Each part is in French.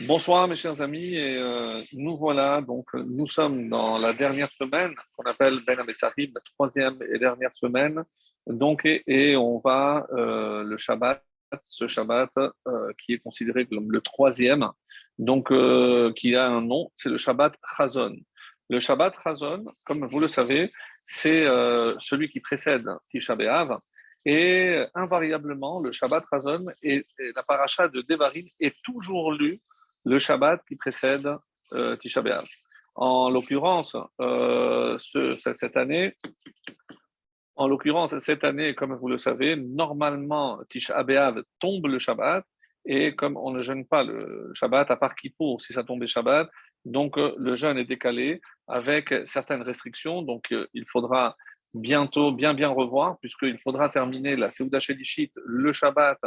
Bonsoir mes chers amis, et euh, nous voilà, donc nous sommes dans la dernière semaine qu'on appelle Ben Ametzarim, la troisième et dernière semaine, donc et, on va euh, le Shabbat, ce Shabbat euh, qui est considéré comme le troisième, donc qui a un nom, c'est le Shabbat Chazon. Le Shabbat Chazon, comme vous le savez, c'est celui qui précède Tisha B'Av, et invariablement le Shabbat Chazon et, et la paracha de Devarim est toujours lu le Shabbat qui précède euh, Tisha B'Av. En l'occurrence, euh, cette année, en l'occurrence, cette année, comme vous le savez, normalement, Tisha B'Av tombe le Shabbat, et comme on ne jeûne pas le Shabbat, à part Kippour, si ça tombait Shabbat, donc euh, le jeûne est décalé avec certaines restrictions, donc il faudra bientôt bien bien revoir, puisqu'il faudra terminer la Seuda Shelishit, le Shabbat,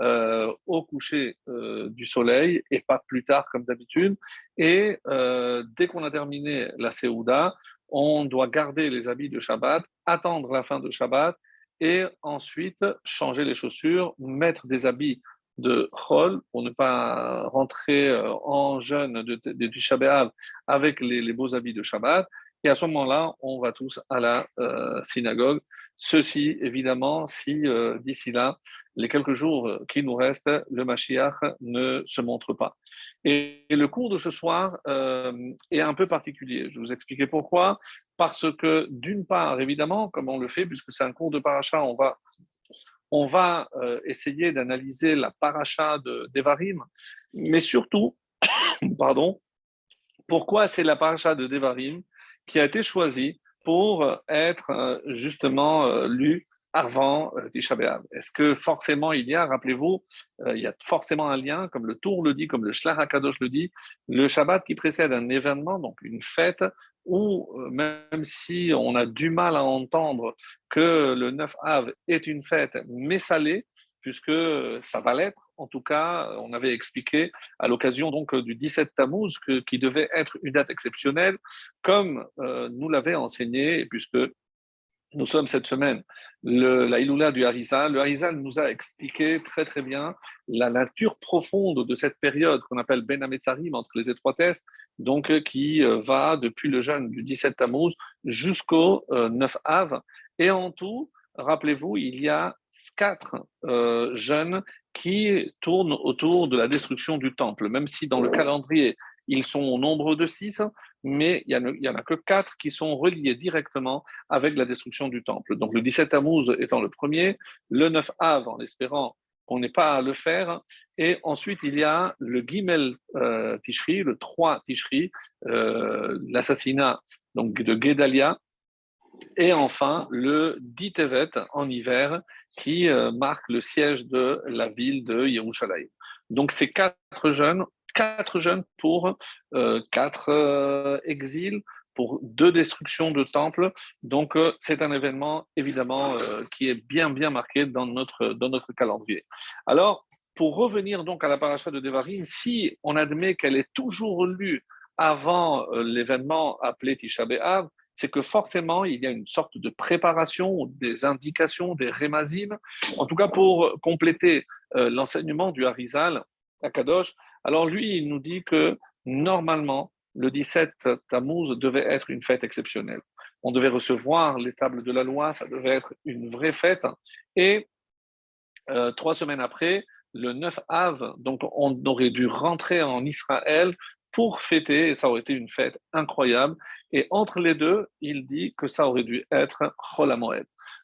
euh, au coucher euh, du soleil et pas plus tard comme d'habitude. Et euh, dès qu'on a terminé la Seuda, on doit garder les habits de Shabbat, attendre la fin de Shabbat et ensuite changer les chaussures, mettre des habits de Chol pour ne pas rentrer en jeûne de, du Shabbat avec les beaux habits de Shabbat et à ce moment-là, on va tous à la euh, synagogue. Ceci, évidemment, si euh, d'ici là, les quelques jours qui nous restent, le Mashiach ne se montre pas. Et, le cours de ce soir euh, est un peu particulier. Je vais vous expliquer pourquoi. Parce que, d'une part, évidemment, comme on le fait, puisque c'est un cours de paracha, on va, on va essayer d'analyser la paracha de Devarim, mais surtout, pardon, pourquoi c'est la paracha de Devarim? Qui a été choisi pour être euh, justement euh, lu avant euh, Tisha. Est-ce que forcément il y a, rappelez-vous, il y a forcément un lien, comme le Tour le dit, comme le Shlach HaKadosh le dit, le Shabbat qui précède un événement, donc une fête, où même si on a du mal à entendre que le 9 Av est une fête, mais ça l'est, puisque ça va l'être, en tout cas, on avait expliqué à l'occasion donc du 17 Tammuz que, qui devait être une date exceptionnelle, comme euh, nous l'avait enseigné, puisque nous sommes cette semaine le, la Iloula du Harizal. Le Harizal nous a expliqué très très bien la nature profonde de cette période qu'on appelle Ben Ametzarim entre les étroitesses, donc qui euh, va depuis le jeûne du 17 Tammuz jusqu'au 9 euh, Av. Et en tout, rappelez-vous, il y a quatre euh, jeûnes qui tournent autour de la destruction du temple, même si dans le calendrier, ils sont au nombre de six, mais il n'y en, a que quatre qui sont reliés directement avec la destruction du temple. Donc le 17 Tammuz étant le premier, le 9 Av en espérant qu'on n'ait pas à le faire, et ensuite il y a le Gimel euh, Tishri, le 3 Tishri, euh, l'assassinat de Gedalia, et enfin, le 10 Tevet en hiver, qui euh, marque le siège de la ville de Yerushalayim. Donc, c'est quatre jeunes, quatre jeunes pour euh, quatre euh, exils, pour deux destructions de temples. Donc, c'est un événement, évidemment, qui est bien, bien marqué dans notre, dans notre calendrier. Alors, pour revenir donc à la paracha de Devarim, si on admet qu'elle est toujours lue avant l'événement appelé Tisha B'Av, c'est que forcément, il y a une sorte de préparation, des indications, des rémazim, en tout cas pour compléter euh, l'enseignement du Harizal à Kadosh. Alors lui, il nous dit que normalement, le 17 Tammuz devait être une fête exceptionnelle. On devait recevoir les tables de la loi, ça devait être une vraie fête. Et euh, trois semaines après, le 9 Av, donc on aurait dû rentrer en Israël pour fêter, et ça aurait été une fête incroyable. Et entre les deux, il dit que ça aurait dû être Chol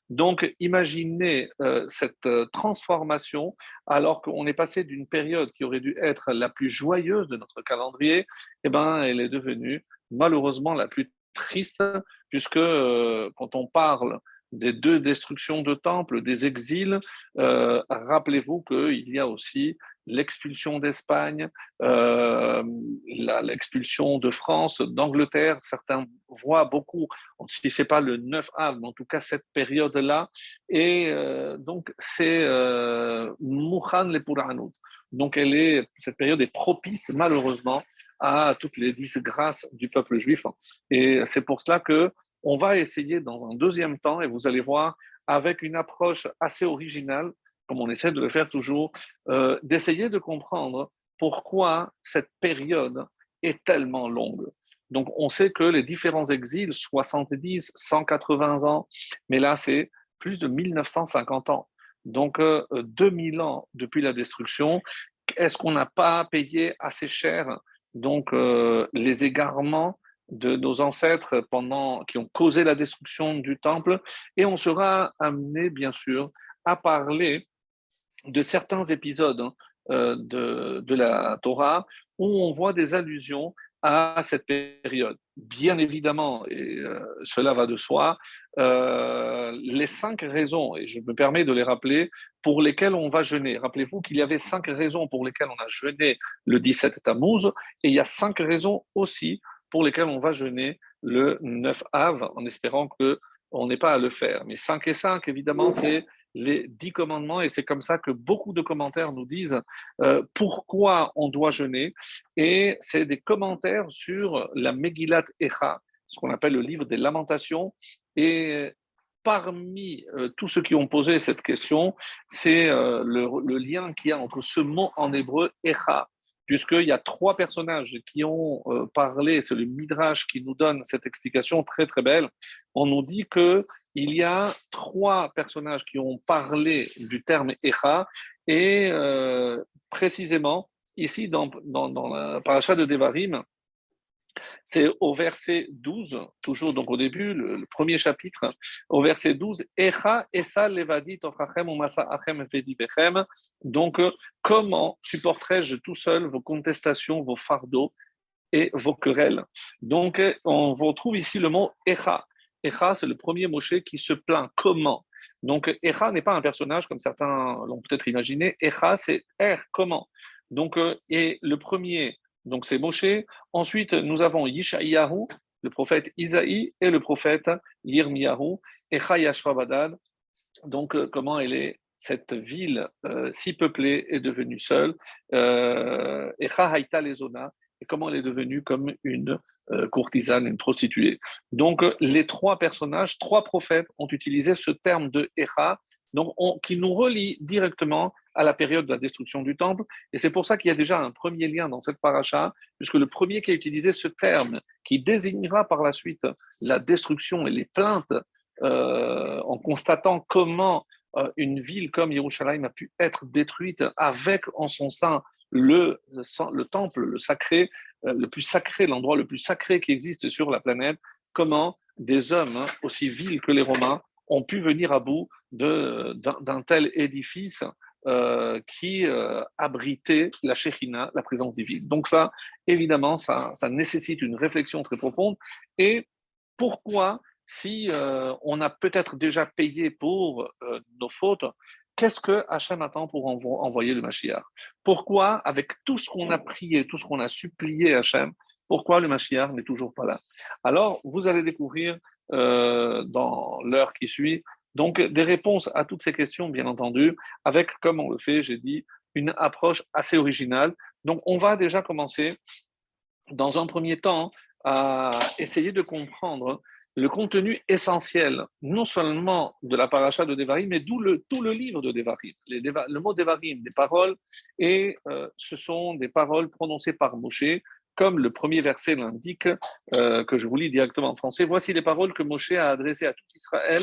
Donc, imaginez euh, cette euh, transformation alors qu'on est passé d'une période qui aurait dû être la plus joyeuse de notre calendrier, eh ben, elle est devenue malheureusement la plus triste, puisque euh, quand on parle des deux destructions de temples, des exils, rappelez-vous qu'il y a aussi l'expulsion d'Espagne, euh, l'expulsion de France, d'Angleterre. Certains voient beaucoup, si ce n'est pas le 9 av, mais en tout cas cette période-là. Et euh, donc, c'est euh, Mouchan le Donc, elle est, cette période est propice, malheureusement, à toutes les disgrâces du peuple juif. Et c'est pour cela que on va essayer dans un deuxième temps, et vous allez voir, avec une approche assez originale, comme on essaie de le faire toujours, euh, d'essayer de comprendre pourquoi cette période est tellement longue. Donc, on sait que les différents exils, 70, 180 ans, mais là, c'est plus de 1950 ans. Donc, 2000 ans depuis la destruction. Est-ce qu'on n'a pas payé assez cher donc les égarements de nos ancêtres pendant, qui ont causé la destruction du temple, et on sera amené, bien sûr, à parler de certains épisodes hein, euh, de, de, la Torah où on voit des allusions à cette période. Bien évidemment, et euh, cela va de soi, euh, les cinq raisons, et je me permets de les rappeler, pour lesquelles on va jeûner. Rappelez-vous qu'il y avait cinq raisons pour lesquelles on a jeûné le 17 Tammuz, et il y a cinq raisons aussi pour lesquels on va jeûner le 9 Av en espérant que on n'ait pas à le faire. Mais 5 et 5, évidemment, c'est les 10 commandements et c'est comme ça que beaucoup de commentaires nous disent euh, pourquoi on doit jeûner. Et c'est des commentaires sur la Megillat Echa, ce qu'on appelle le livre des lamentations. Et parmi euh, tous ceux qui ont posé cette question, c'est euh, le, le, lien qu'il y a entre ce mot en hébreu Echa puisqu'il y a trois personnages qui ont euh, parlé, c'est le Midrash qui nous donne cette explication très très belle. On nous dit qu'il y a trois personnages qui ont parlé du terme Echa, et euh, précisément, ici dans, dans, dans la paracha de Devarim, c'est au verset 12, toujours donc au début, le, premier chapitre, au verset 12, Echa esa bechem. Donc, comment supporterai-je tout seul vos contestations, vos fardeaux et vos querelles? Donc, on retrouve ici le mot Echa. Echa, c'est le premier Moshe qui se plaint. Comment? Donc, Echa n'est pas un personnage comme certains l'ont peut-être imaginé. Echa, c'est Er, comment? Donc, et le premier donc c'est Moshe. Ensuite, nous avons Yishayahu, le prophète Isaïe, et le prophète Yirmiyahu, et Chayashvabadad. Donc, euh, comment elle est, cette ville euh, si peuplée est devenue seule, euh, et Lezona, et comment elle est devenue comme une courtisane, une prostituée. Donc, les trois personnages, trois prophètes ont utilisé ce terme de Echa, donc qui nous relie directement à la période de la destruction du temple. Et c'est pour ça qu'il y a déjà un premier lien dans cette paracha, puisque le premier qui a utilisé ce terme, qui désignera par la suite la destruction et les plaintes, euh, en constatant comment euh, une ville comme Yerushalayim a pu être détruite avec en son sein le, le temple, le sacré, euh, le plus sacré, l'endroit le plus sacré qui existe sur la planète, comment des hommes hein, aussi vils que les Romains ont pu venir à bout d'un tel édifice euh, qui euh, abritait la Shekhinah, la présence divine. Donc ça, évidemment, ça, ça nécessite une réflexion très profonde. Et pourquoi, si euh, on a peut-être déjà payé pour nos fautes, qu'est-ce que Hachem attend pour envoyer le Mashiach? Pourquoi, avec tout ce qu'on a prié, tout ce qu'on a supplié Hachem, pourquoi le Mashiach n'est toujours pas là? Alors, vous allez découvrir dans l'heure qui suit donc, des réponses à toutes ces questions, bien entendu, avec, comme on le fait, j'ai dit, une approche assez originale. Donc, on va déjà commencer, dans un premier temps, à essayer de comprendre le contenu essentiel, non seulement de la paracha de Devarim, mais d'où le, tout le livre de Devarim. le mot Devarim, des paroles, et euh, ce sont des paroles prononcées par Moshe, comme le premier verset l'indique, euh, que je vous lis directement en français. Voici les paroles que Moshe a adressées à tout Israël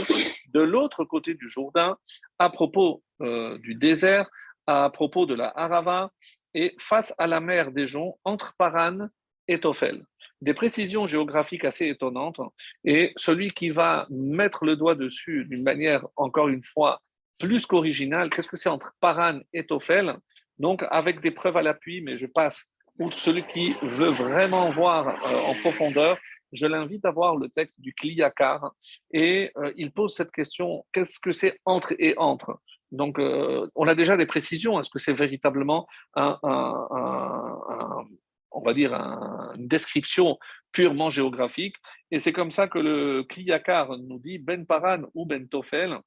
de l'autre côté du Jourdain, à propos euh, du désert, à propos de la Harava, et face à la mer des joncs, entre Paran et Tophel. Des précisions géographiques assez étonnantes, et celui qui va mettre le doigt dessus d'une manière, encore une fois, plus qu'originale, qu'est-ce que c'est entre Paran et Tophel? Donc, avec des preuves à l'appui, mais je passe ou celui qui veut vraiment voir euh, en profondeur, je l'invite à voir le texte du Kliyakar et euh, il pose cette question qu'est-ce que c'est entre et entre? Donc, euh, on a déjà des précisions. Est-ce que c'est véritablement un, on va dire une description purement géographique? Et c'est comme ça que le Kliyakar nous dit Ben Paran ou Ben Tofel.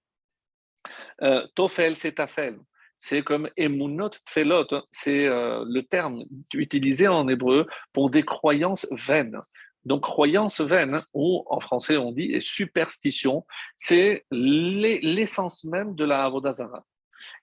Tofel, c'est Tafel c'est comme emunot tfelot, c'est euh, le terme utilisé en hébreu pour des croyances vaines. Donc, croyances vaines, ou en français on dit superstition, c'est l'essence même de la Avodazara.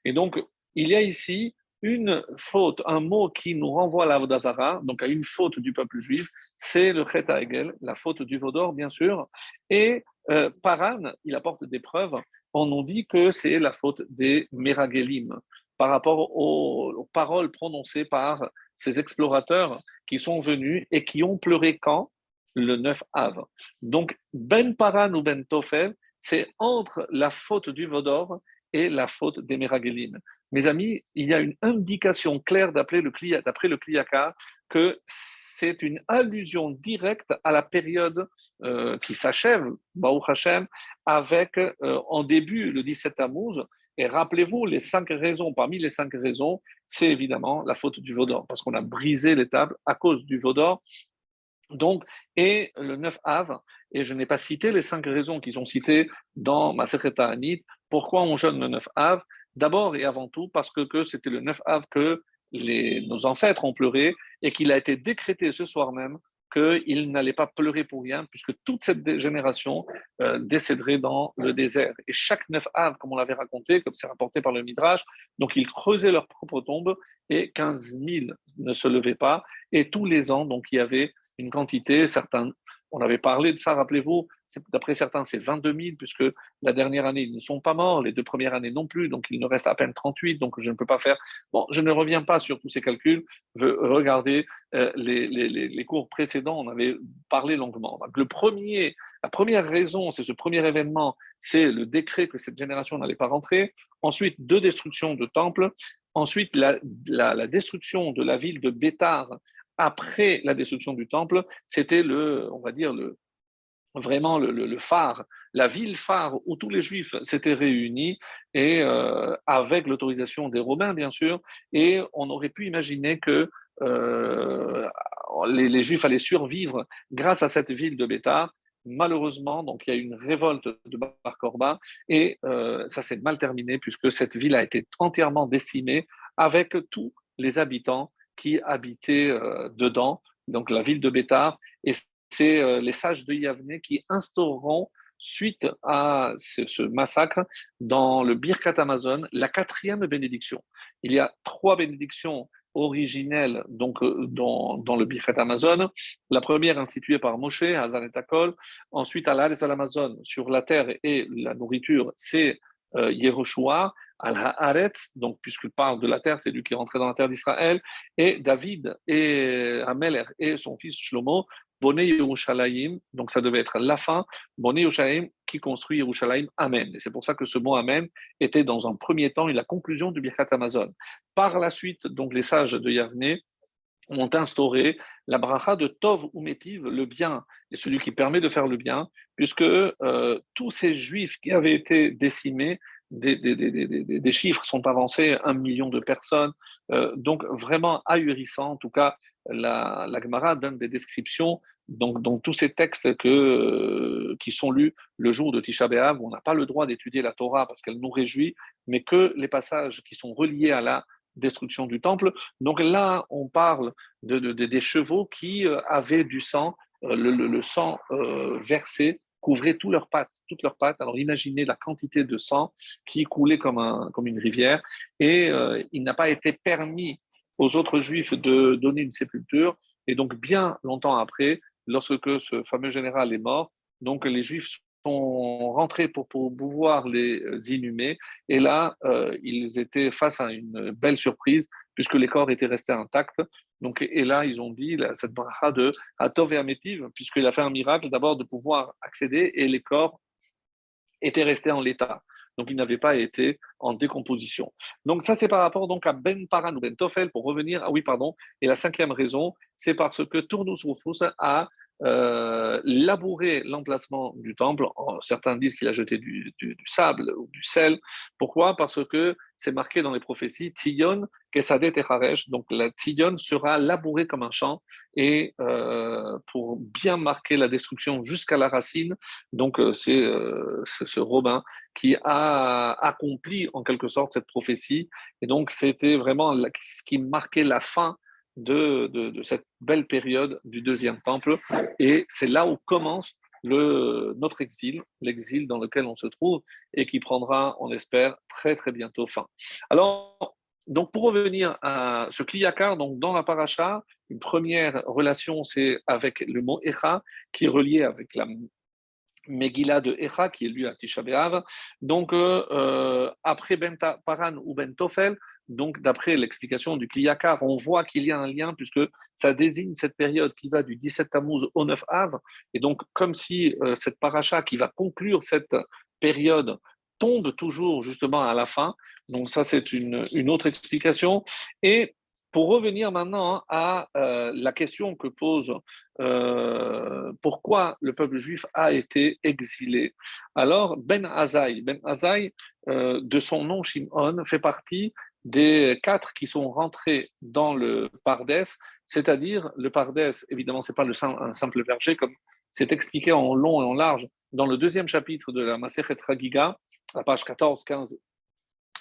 Et donc, il y a ici une faute, un mot qui nous renvoie à la Vodazara, donc à une faute du peuple juif, c'est le Chet Egel, la faute du Vaudor, bien sûr. Et euh, Paran, il apporte des preuves. On nous dit que c'est la faute des Meragelim par rapport aux, paroles prononcées par ces explorateurs qui sont venus et qui ont pleuré quand? Le 9 av. Donc, Ben Paran ou Ben Tofel, c'est entre la faute du Vaudor et la faute des Meragelim. Mes amis, il y a une indication claire d'après le, d'après le Kliyaka que c'est une allusion directe à la période euh, qui s'achève, Baruch Hashem, avec euh, en début le 17 Tammuz. Et rappelez-vous, les cinq raisons, parmi les cinq raisons, c'est évidemment la faute du Vaudor, parce qu'on a brisé les tables à cause du Vaudor. Donc, et le 9 Av, et je n'ai pas cité les cinq raisons qui sont citées dans ma secrétaire Anit, pourquoi on jeûne le 9 Av? D'abord et avant tout parce que, c'était le 9 Av que nos ancêtres ont pleuré et qu'il a été décrété ce soir même qu'ils n'allaient pas pleurer pour rien, puisque toute cette génération euh, décéderait dans le désert. Et chaque neuf Av, comme on l'avait raconté, comme c'est rapporté par le Midrash, donc ils creusaient leur propre tombe et 15 000 ne se levaient pas. Et tous les ans, donc il y avait une quantité, certains on avait parlé de ça, rappelez-vous, d'après certains, c'est 22 000, puisque la dernière année, ils ne sont pas morts, les deux premières années non plus, donc il ne reste à peine 38, donc je ne peux pas faire. Bon, je ne reviens pas sur tous ces calculs, regardez euh, les, cours précédents, on avait parlé longuement. Le premier, la première raison, c'est ce premier événement, c'est le décret que cette génération n'allait pas rentrer. Ensuite, deux destructions de temples. Ensuite, la, la destruction de la ville de Bétar après la destruction du temple, c'était le, on va dire, le, vraiment le, phare, la ville phare où tous les juifs s'étaient réunis et euh, avec l'autorisation des Romains, bien sûr, et on aurait pu imaginer que euh, les, juifs allaient survivre grâce à cette ville de Bétar. Malheureusement, donc il y a eu une révolte de Bar Korba et euh, ça s'est mal terminé puisque cette ville a été entièrement décimée avec tous les habitants qui habitaient dedans, donc la ville de Bétar. Et c'est euh, les sages de Yavne qui instaureront, suite à ce, massacre, dans le Birkat Amazon, la quatrième bénédiction. Il y a trois bénédictions originelles donc, euh, dans, le Birkat Amazon. La première instituée par Moshe, Hazan et Takol. Ensuite, à l'Amazon, sur la terre et la nourriture, c'est euh, Yehoshua al-Haaretz, donc puisqu'il parle de la terre, c'est lui qui est rentré dans la terre d'Israël, et David et Ameler et son fils Shlomo, Boné Yerushalayim, donc ça devait être la fin, Boné Yerushalayim qui construit Yerushalayim, Amen. Et c'est pour ça que ce mot Amen était dans un premier temps la conclusion du Birkat Amazon. Par la suite, donc les sages de Yavne ont instauré la bracha de Tov ou le bien, et celui qui permet de faire le bien, puisque euh, tous ces juifs qui avaient été décimés des, chiffres sont avancés, un million de personnes, euh, donc vraiment ahurissant. En tout cas, la, la Gemara donne des descriptions dans tous ces textes euh, qui sont lus le jour de Tisha B'Av, on n'a pas le droit d'étudier la Torah parce qu'elle nous réjouit, mais que les passages qui sont reliés à la destruction du temple. Donc là, on parle de, des chevaux qui euh, avaient du sang, le, sang versé couvraient tous leurs pattes, toutes leurs pattes. Alors imaginez la quantité de sang qui coulait comme, un, comme une rivière. Et euh, il n'a pas été permis aux autres juifs de donner une sépulture. Et donc bien longtemps après, lorsque ce fameux général est mort, donc les juifs sont rentrés pour, pouvoir les inhumer. Et là, euh, ils étaient face à une belle surprise, puisque les corps étaient restés intacts. Donc, et là, ils ont dit cette bracha de Atov et Amétiv, puisqu'il a fait un miracle d'abord de pouvoir accéder et les corps étaient restés en l'état. Donc, ils n'avaient pas été en décomposition. Donc, ça, c'est par rapport donc à Ben Paran ou Ben Tofel, pour revenir. Ah oui, pardon. Et la cinquième raison, c'est parce que Tournus Rufus a euh, labourer l'emplacement du temple. Certains disent qu'il a jeté du, sable ou du sel. Pourquoi? Parce que c'est marqué dans les prophéties, Tzion, Kesadet et Donc la sera labourée comme un champ et euh, pour bien marquer la destruction jusqu'à la racine. Donc euh, c'est ce Robin qui a accompli en quelque sorte cette prophétie. Et donc c'était vraiment ce qui marquait la fin de, cette belle période du deuxième temple. Et c'est là où commence le, notre exil, l'exil dans lequel on se trouve et qui prendra, on espère, très très bientôt fin. Alors, Donc, pour revenir à ce kliyakar, donc dans la paracha, une première relation, c'est avec le mot Echa, qui est relié avec la Megillah de Echa, qui est lu à Tisha B'Av. Donc, euh, euh, après Ben Paran ou Ben Tofel, donc d'après l'explication du Kliyakar, on voit qu'il y a un lien puisque ça désigne cette période qui va du 17 Tammuz au 9 Av. Et donc, comme si euh, cette paracha qui va conclure cette période tombe toujours justement à la fin. Donc ça, c'est une, une autre explication. Et pour revenir maintenant à euh, la question que pose euh, pourquoi le peuple juif a été exilé. Alors, Ben Azaï, Ben Azaï, euh, de son nom Shimon, fait partie des quatre qui sont rentrés dans le Pardes, c'est-à-dire le Pardes, évidemment, ce n'est pas un simple verger, comme c'est expliqué en long et en large dans le deuxième chapitre de la Masechet Ragiga, à page 14, 15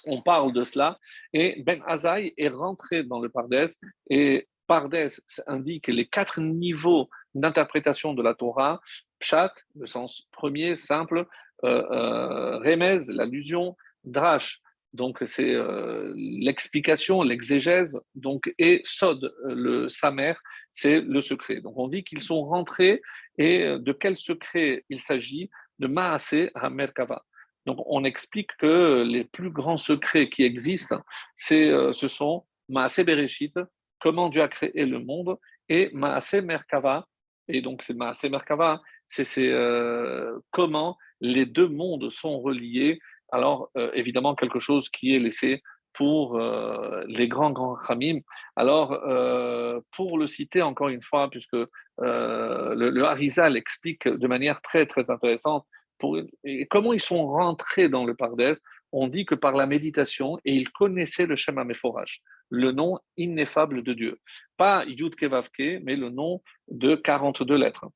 on parle de cela. Et Ben Azaï est rentré dans le Pardes et Pardes indique les quatre niveaux d'interprétation de la Torah. Pshat, le sens premier, simple, euh, euh, Remez, l'allusion, Drash, donc c'est euh, l'explication, l'exégèse, donc et Sod, le Samer, c'est le secret. Donc on dit qu'ils sont rentrés et de quel secret il s'agit? De Maasé à Merkava. Donc, on explique que les plus grands secrets qui existent, c'est, euh, ce sont Maasé Bereshit, comment Dieu a créé le monde, et Maasé Merkava. Et donc, c'est Maasé Merkava, c'est, euh, comment les deux mondes sont reliés. Alors, euh, évidemment, quelque chose qui est laissé pour les grands, grands Khamim. Alors, pour le citer encore une fois, puisque le, le Harizal explique de manière très, très intéressante comment ils sont rentrés dans le Pardès On dit que par la méditation, et ils connaissaient le Shema Meforach, le nom ineffable de Dieu. Pas Yud Kevavke, mais le nom de 42 lettres.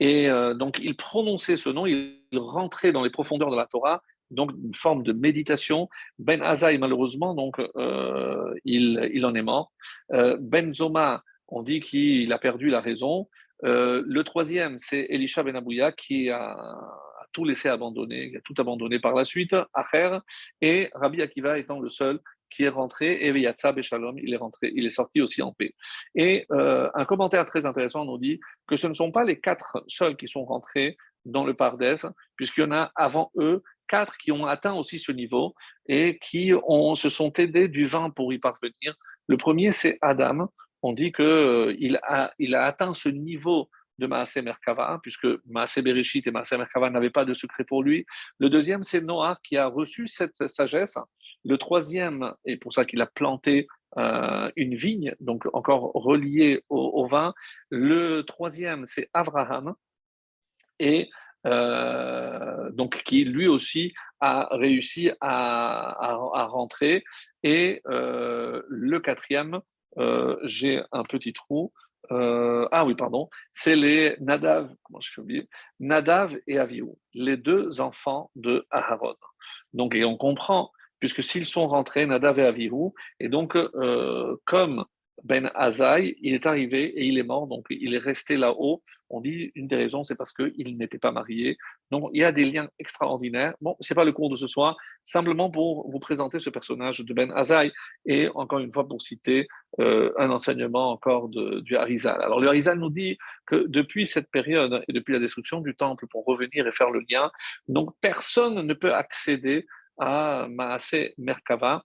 Et euh, donc, ils prononçaient ce nom, ils rentraient dans les profondeurs de la Torah, donc une forme de méditation. Ben Azaï, malheureusement, donc, euh, il, il, en est mort. Euh, ben Zoma, on dit qu'il a perdu la raison. Euh, le troisième, c'est Elisha Ben Abouya qui a, tout laissé abandonner, qui a tout abandonné par la suite, Acher, et Rabbi Akiva étant le seul qui est rentré, et Yatzab et Shalom, il est rentré, il est sorti aussi en paix. Et euh, un commentaire très intéressant nous dit que ce ne sont pas les quatre seuls qui sont rentrés dans le Pardes, puisqu'il y en a avant eux quatre qui ont atteint aussi ce niveau et qui se sont aidés du vin pour y parvenir. Le premier, c'est Adam, on dit qu'il euh, a, il a atteint ce niveau de Maasé Merkava, puisque Maasé Bereshit et Maasé Merkava n'avaient pas de secret pour lui. Le deuxième, c'est Noah qui a reçu cette sagesse. Le troisième, et pour ça qu'il a planté euh, une vigne, donc encore relié au, vin. Le troisième, c'est Abraham, et euh, donc qui lui aussi a réussi à, rentrer. Et le quatrième, euh, j'ai un petit trou. Euh, ah oui, pardon, c'est les Nadav, comment je Nadav et Avihu, les deux enfants de Aharon. Donc, et on comprend, puisque s'ils sont rentrés, Nadav et Avihu, et donc, euh, comme Ben Azaï, il est arrivé et il est mort, donc il est resté là-haut. On dit une des raisons, c'est parce qu'il n'était pas marié. Donc il y a des liens extraordinaires. Bon, ce n'est pas le cours de ce soir, simplement pour vous présenter ce personnage de Ben Azaï et encore une fois pour citer euh, un enseignement encore du Harizal. Alors le Harizal nous dit que depuis cette période et depuis la destruction du temple, pour revenir et faire le lien, donc personne ne peut accéder à Maasé Merkava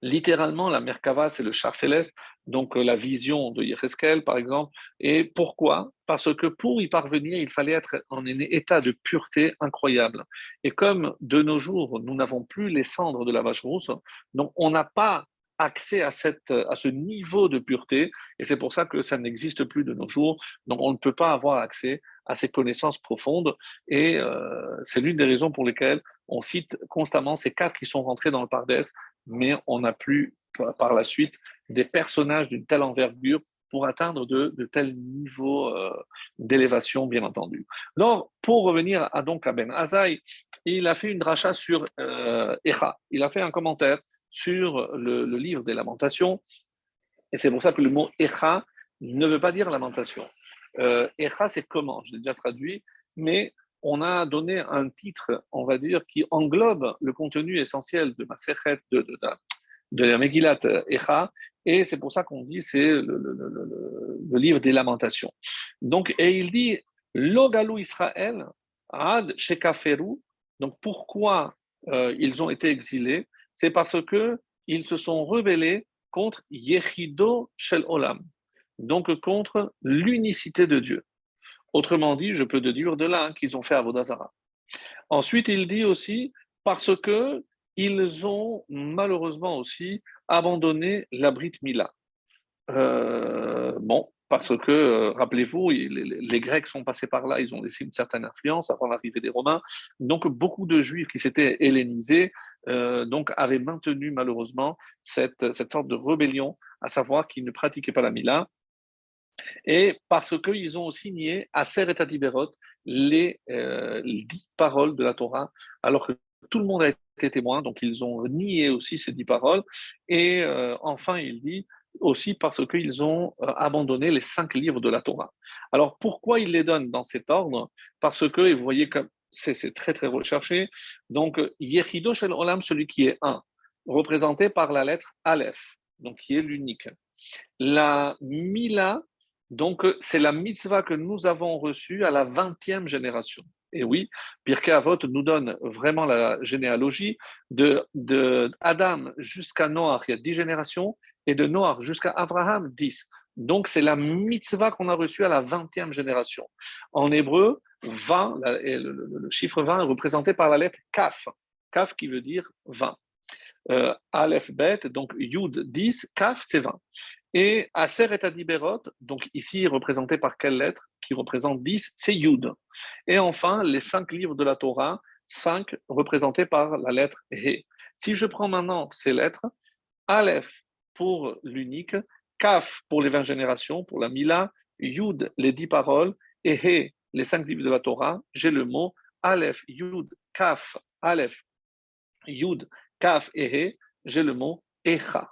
Littéralement, la Merkava, c'est le char céleste, donc euh, la vision de Yecheskel, par exemple. Et pourquoi? Parce que pour y parvenir, il fallait être en un état de pureté incroyable. Et comme de nos jours, nous n'avons plus les cendres de la vache rousse, donc on n'a pas accès à, cette, à ce niveau de pureté, et c'est pour ça que ça n'existe plus de nos jours. Donc on ne peut pas avoir accès à ces connaissances profondes, et euh, c'est l'une des raisons pour lesquelles on cite constamment ces quatre qui sont rentrés dans le Pardès, mais on n'a plus par la suite des personnages d'une telle envergure pour atteindre de, tels niveaux euh, d'élévation, bien entendu. Alors, pour revenir à, donc à Ben Azaï, il a fait une dracha sur euh, Echa. Il a fait un commentaire sur le, livre des lamentations, et c'est pour ça que le mot Echa ne veut pas dire lamentation. Euh, Echa, c'est comment? Je l'ai déjà traduit, mais on a donné un titre, on va dire, qui englobe le contenu essentiel de ma de, de, de la Megillat Echa, et c'est pour ça qu'on dit c'est le, livre des lamentations. Donc, et il dit, Logalou Israël, Ad Shekaferu, donc pourquoi euh, ils ont été exilés? C'est parce que ils se sont rebellés contre Yechido Shel Olam, donc contre l'unicité de Dieu. Autrement dit, je peux déduire de là qu'ils ont fait Avodazara. Ensuite, il dit aussi parce que ils ont malheureusement aussi abandonné la Brit Mila. Euh, bon, parce que, euh, rappelez-vous, les, Grecs sont passés par là, ils ont laissé une certaine influence avant l'arrivée des Romains. Donc, beaucoup de Juifs qui s'étaient hellénisés euh, donc, avaient maintenu malheureusement cette, cette sorte de rébellion, à savoir qu'ils ne pratiquaient pas la Mila. Et parce qu'ils ont aussi nié à Ser et les, les dix paroles de la Torah, alors que tout le monde a été témoin, donc ils ont nié aussi ces dix paroles. Et euh, enfin, il dit aussi parce qu'ils ont euh, abandonné les cinq livres de la Torah. Alors pourquoi il les donne dans cet ordre? Parce que, et vous voyez que c'est très très recherché, donc Yechido Shel Olam, celui qui est un, représenté par la lettre Aleph, donc qui est l'unique. La Mila, donc c'est la mitzvah que nous avons reçue à la 20e génération. Et oui, Pirkei Avot nous donne vraiment la généalogie de, de Adam jusqu'à Noach, il y a dix générations, et de Noach jusqu'à Abraham, dix. Donc c'est la mitzvah qu'on a reçue à la vingtième génération. En hébreu, 20, le, chiffre 20 est représenté par la lettre Kaf, Kaf qui veut dire 20. Euh, Aleph Bet, donc Yud 10, Kaf c'est 20. Et Aser et Adiberot, donc ici représenté par quelle lettre Qui représente 10, c'est Yud. Et enfin, les cinq livres de la Torah, cinq représentés par la lettre He. Si je prends maintenant ces lettres, Aleph pour l'unique, Kaf pour les 20 générations, pour la Mila, Yud les 10 paroles, et He les cinq livres de la Torah, j'ai le mot Aleph, Yud, Kaf, Aleph, Yud, Kaf et He, j'ai le mot Echa.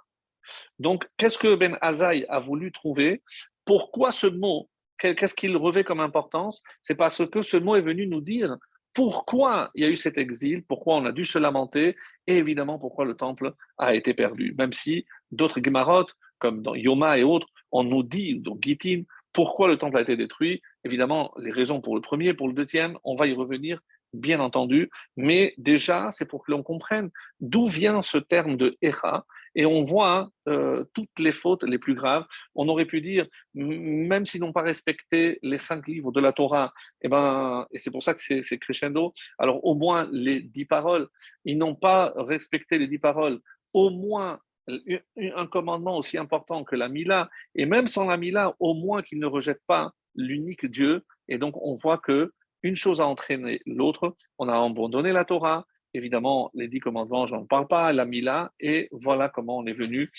Donc, qu'est-ce que Ben Azaï a voulu trouver? Pourquoi ce mot? Qu'est-ce qu'il revêt comme importance? C'est parce que ce mot est venu nous dire pourquoi il y a eu cet exil, pourquoi on a dû se lamenter, et évidemment pourquoi le temple a été perdu. Même si d'autres Gemarot, comme dans Yoma et autres, on nous dit, donc Gitin, pourquoi le temple a été détruit. Évidemment, les raisons pour le premier, pour le deuxième, on va y revenir bien entendu, mais déjà, c'est pour que l'on comprenne d'où vient ce terme de Echa, et on voit euh, toutes les fautes les plus graves. On aurait pu dire, même s'ils n'ont pas respecté les cinq livres de la Torah, et, eh ben, et c'est pour ça que c'est crescendo, alors au moins les dix paroles, ils n'ont pas respecté les dix paroles, au moins un commandement aussi important que la Mila, et même sans la Mila, au moins qu'ils ne rejettent pas l'unique Dieu. Et donc, on voit que une chose a entraîné l'autre. On a abandonné la Torah. Évidemment, les dix commandements, je n'en parle pas, la Mila, et voilà comment on est venu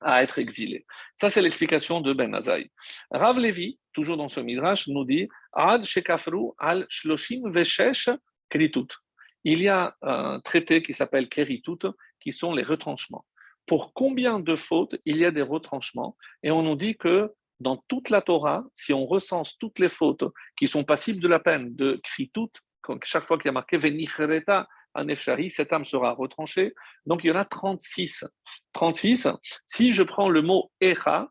à être exilé. Ça, c'est l'explication de Ben Azaï. Rav Levi, toujours dans ce midrash, nous dit Ad shekafru al shloshim veshesh keritut. Il y a un traité qui s'appelle keritut, qui sont les retranchements. Pour combien de fautes il y a des retranchements? Et on nous dit que dans toute la Torah, si on recense toutes les fautes qui sont passibles de la peine de kritout, chaque fois qu'il y a marqué anefshari, cette âme sera retranchée. Donc il y en a 36. 36, si je prends le mot echa,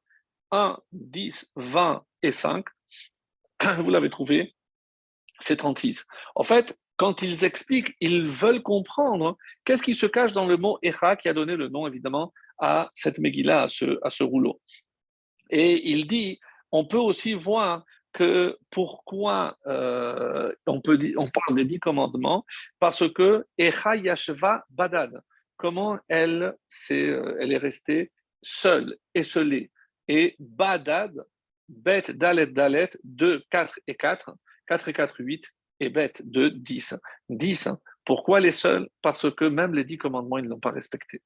1, 10, 20 et 5, vous l'avez trouvé, c'est 36. En fait, quand ils expliquent, ils veulent comprendre qu'est-ce qui se cache dans le mot echa qui a donné le nom évidemment à cette Megillah, à ce, à ce rouleau. Et il dit, on peut aussi voir que pourquoi euh, on, parle des dix commandements, parce que Echa Yashva Badad, comment elle, est, euh, elle est restée seule, esselée. Et Badad, Bet, Dalet, Dalet, 2, 4 et 4, 4 et 4, 8, et Bet, 2, 10. 10. Pourquoi les seuls Parce que même les dix commandements, ils ne l'ont pas respecté.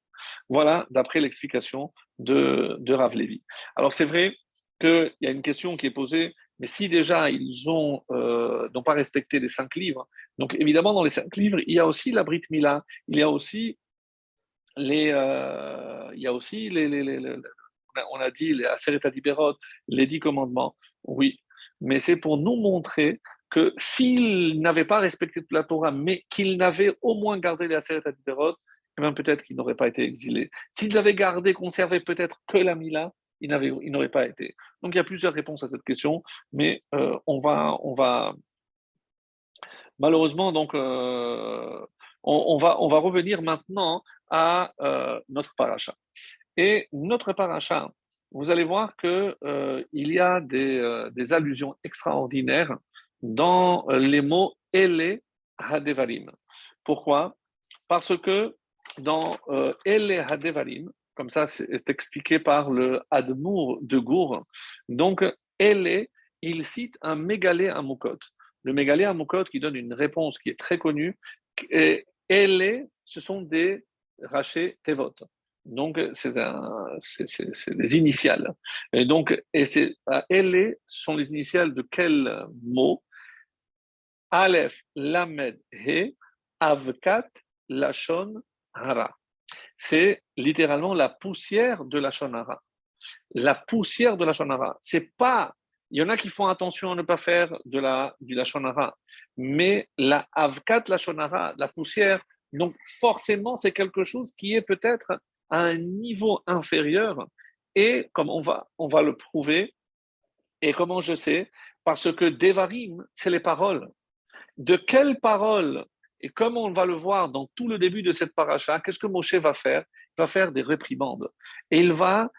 Voilà, d'après l'explication de, de Rav Levi. Alors c'est vrai qu'il y a une question qui est posée, mais si déjà ils ont euh, n'ont pas respecté les cinq livres, donc évidemment dans les cinq livres, il y a aussi la Brit Mila, il y a aussi les, euh, il y a aussi les, les, les, on a dit les Aseret Adiberot, les dix commandements, oui, mais c'est pour nous montrer que s'ils n'avaient pas respecté la Torah, mais qu'ils n'avaient au moins gardé les Aseret Adiberot, eh bien peut-être qu'il n'aurait pas été exilé. S'il avait gardé, conservé peut-être que la Mila, il n'aurait pas été. Donc il y a plusieurs réponses à cette question, mais euh, on, va, on va malheureusement donc euh, on, va, revenir maintenant à euh, notre paracha. Et notre paracha, vous allez voir qu'il il y a des, des, allusions extraordinaires dans les mots Ele Hadevarim. Pourquoi? Parce que dans Ele Hadevarim, comme ça c'est expliqué par le Admour de Gour. Donc, elle il cite un mégalé à Moukot. Le mégalé à Moukot qui donne une réponse qui est très connue. Et elle ce sont des rachés Tevot. Donc, c'est des initiales. Et donc, et c'est, elle sont les initiales de quel mot? Aleph, Lamed, He, Avkat, Lachon, Hara c'est littéralement la poussière de la shonara. La poussière de la shonara. C'est pas. Il y en a qui font attention à ne pas faire de la, du shonara, mais la avkat la shonara, la poussière, donc forcément c'est quelque chose qui est peut-être à un niveau inférieur. Et comme on va, on va le prouver, et comment je sais? Parce que Devarim, c'est les paroles. De quelles paroles et comme on va le voir dans tout le début de cette paracha, qu'est-ce que Moshe va faire? Il va faire des réprimandes. Et il va,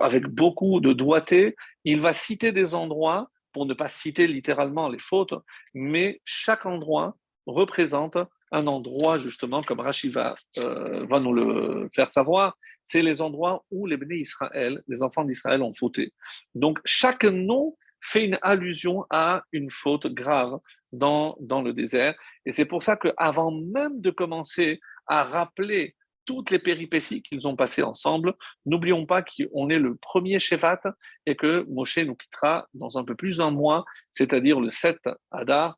avec beaucoup de doigté, il va citer des endroits, pour ne pas citer littéralement les fautes, mais chaque endroit représente un endroit, justement, comme Rachid va, euh, va nous le faire savoir, c'est les endroits où les bénis Israël, les enfants d'Israël ont fauté. Donc chaque nom fait une allusion à une faute grave dans, le désert. Et c'est pour ça qu'avant même de commencer à rappeler toutes les péripéties qu'ils ont passées ensemble, n'oublions pas qu'on est le premier Shevat et que Moshe nous quittera dans un peu plus d'un mois, c'est-à-dire le 7 Adar.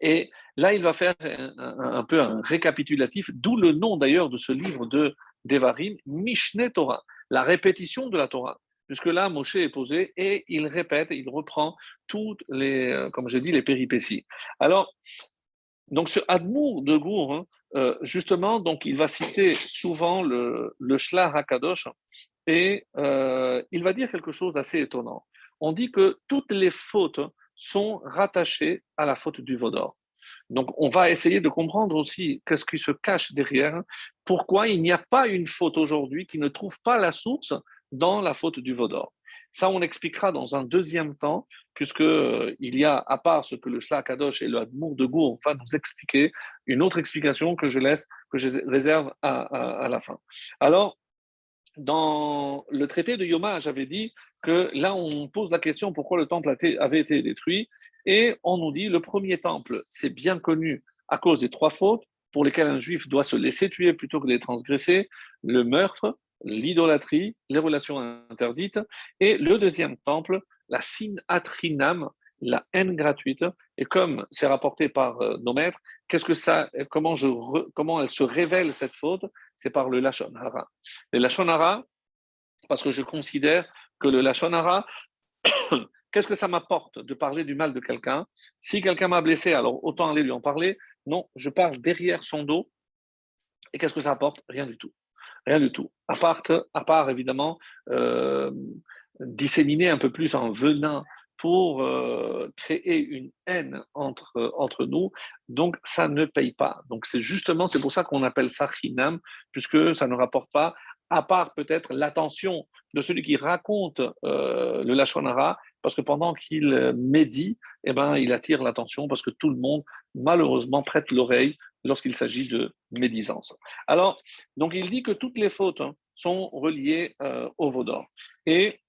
Et là, il va faire un, peu un récapitulatif, d'où le nom d'ailleurs de ce livre de Devarim, Mishneh Torah, la répétition de la Torah. Jusque-là, Moshe est posé et il répète, il reprend toutes les, euh, comme je dis, les péripéties. Alors, donc ce Admour de Gour, hein, euh, justement, donc il va citer souvent le, le Shlah Hakadosh et euh, il va dire quelque chose d'assez étonnant. On dit que toutes les fautes sont rattachées à la faute du Vaudor. Donc, on va essayer de comprendre aussi qu'est-ce qui se cache derrière, pourquoi il n'y a pas une faute aujourd'hui qui ne trouve pas la source dans la faute du Vaudor. Ça, on expliquera dans un deuxième temps, puisqu'il euh, y a, à part ce que le Shlach Kadosh et le Admour de Gour vont nous expliquer, une autre explication que je laisse, que je réserve à, la fin. Alors, dans le traité de Yoma, j'avais dit que là, on pose la question pourquoi le temple avait été détruit, et on nous dit le premier temple, c'est bien connu à cause des trois fautes pour lesquelles un juif doit se laisser tuer plutôt que de les transgresser, le meurtre, l'idolâtrie, les relations interdites, et le deuxième temple, la sinatrinam, la haine gratuite. Et comme c'est rapporté par euh, nos maîtres, qu'est-ce que ça, comment, elle se révèle cette faute? C'est par le lachon hara. Le lachon hara, parce que je considère que le lachon hara, qu'est-ce que ça m'apporte de parler du mal de quelqu'un? Si quelqu'un m'a blessé, alors autant aller lui en parler. Non, je parle derrière son dos. Et qu'est-ce que ça apporte? Rien du tout. Rien du tout. À part, à part évidemment, euh, disséminer un peu plus en venin pour euh, créer une haine entre, entre nous. Donc, ça ne paye pas. Donc, c'est justement, c'est pour ça qu'on appelle ça chinam, puisque ça ne rapporte pas, à part peut-être l'attention de celui qui raconte euh, le Lachonara, parce que pendant qu'il médit, eh ben, il attire l'attention parce que tout le monde, malheureusement, prête l'oreille lorsqu'il s'agit de médisance. Alors, donc il dit que toutes les fautes hein, sont reliées euh, au Vaudor. Et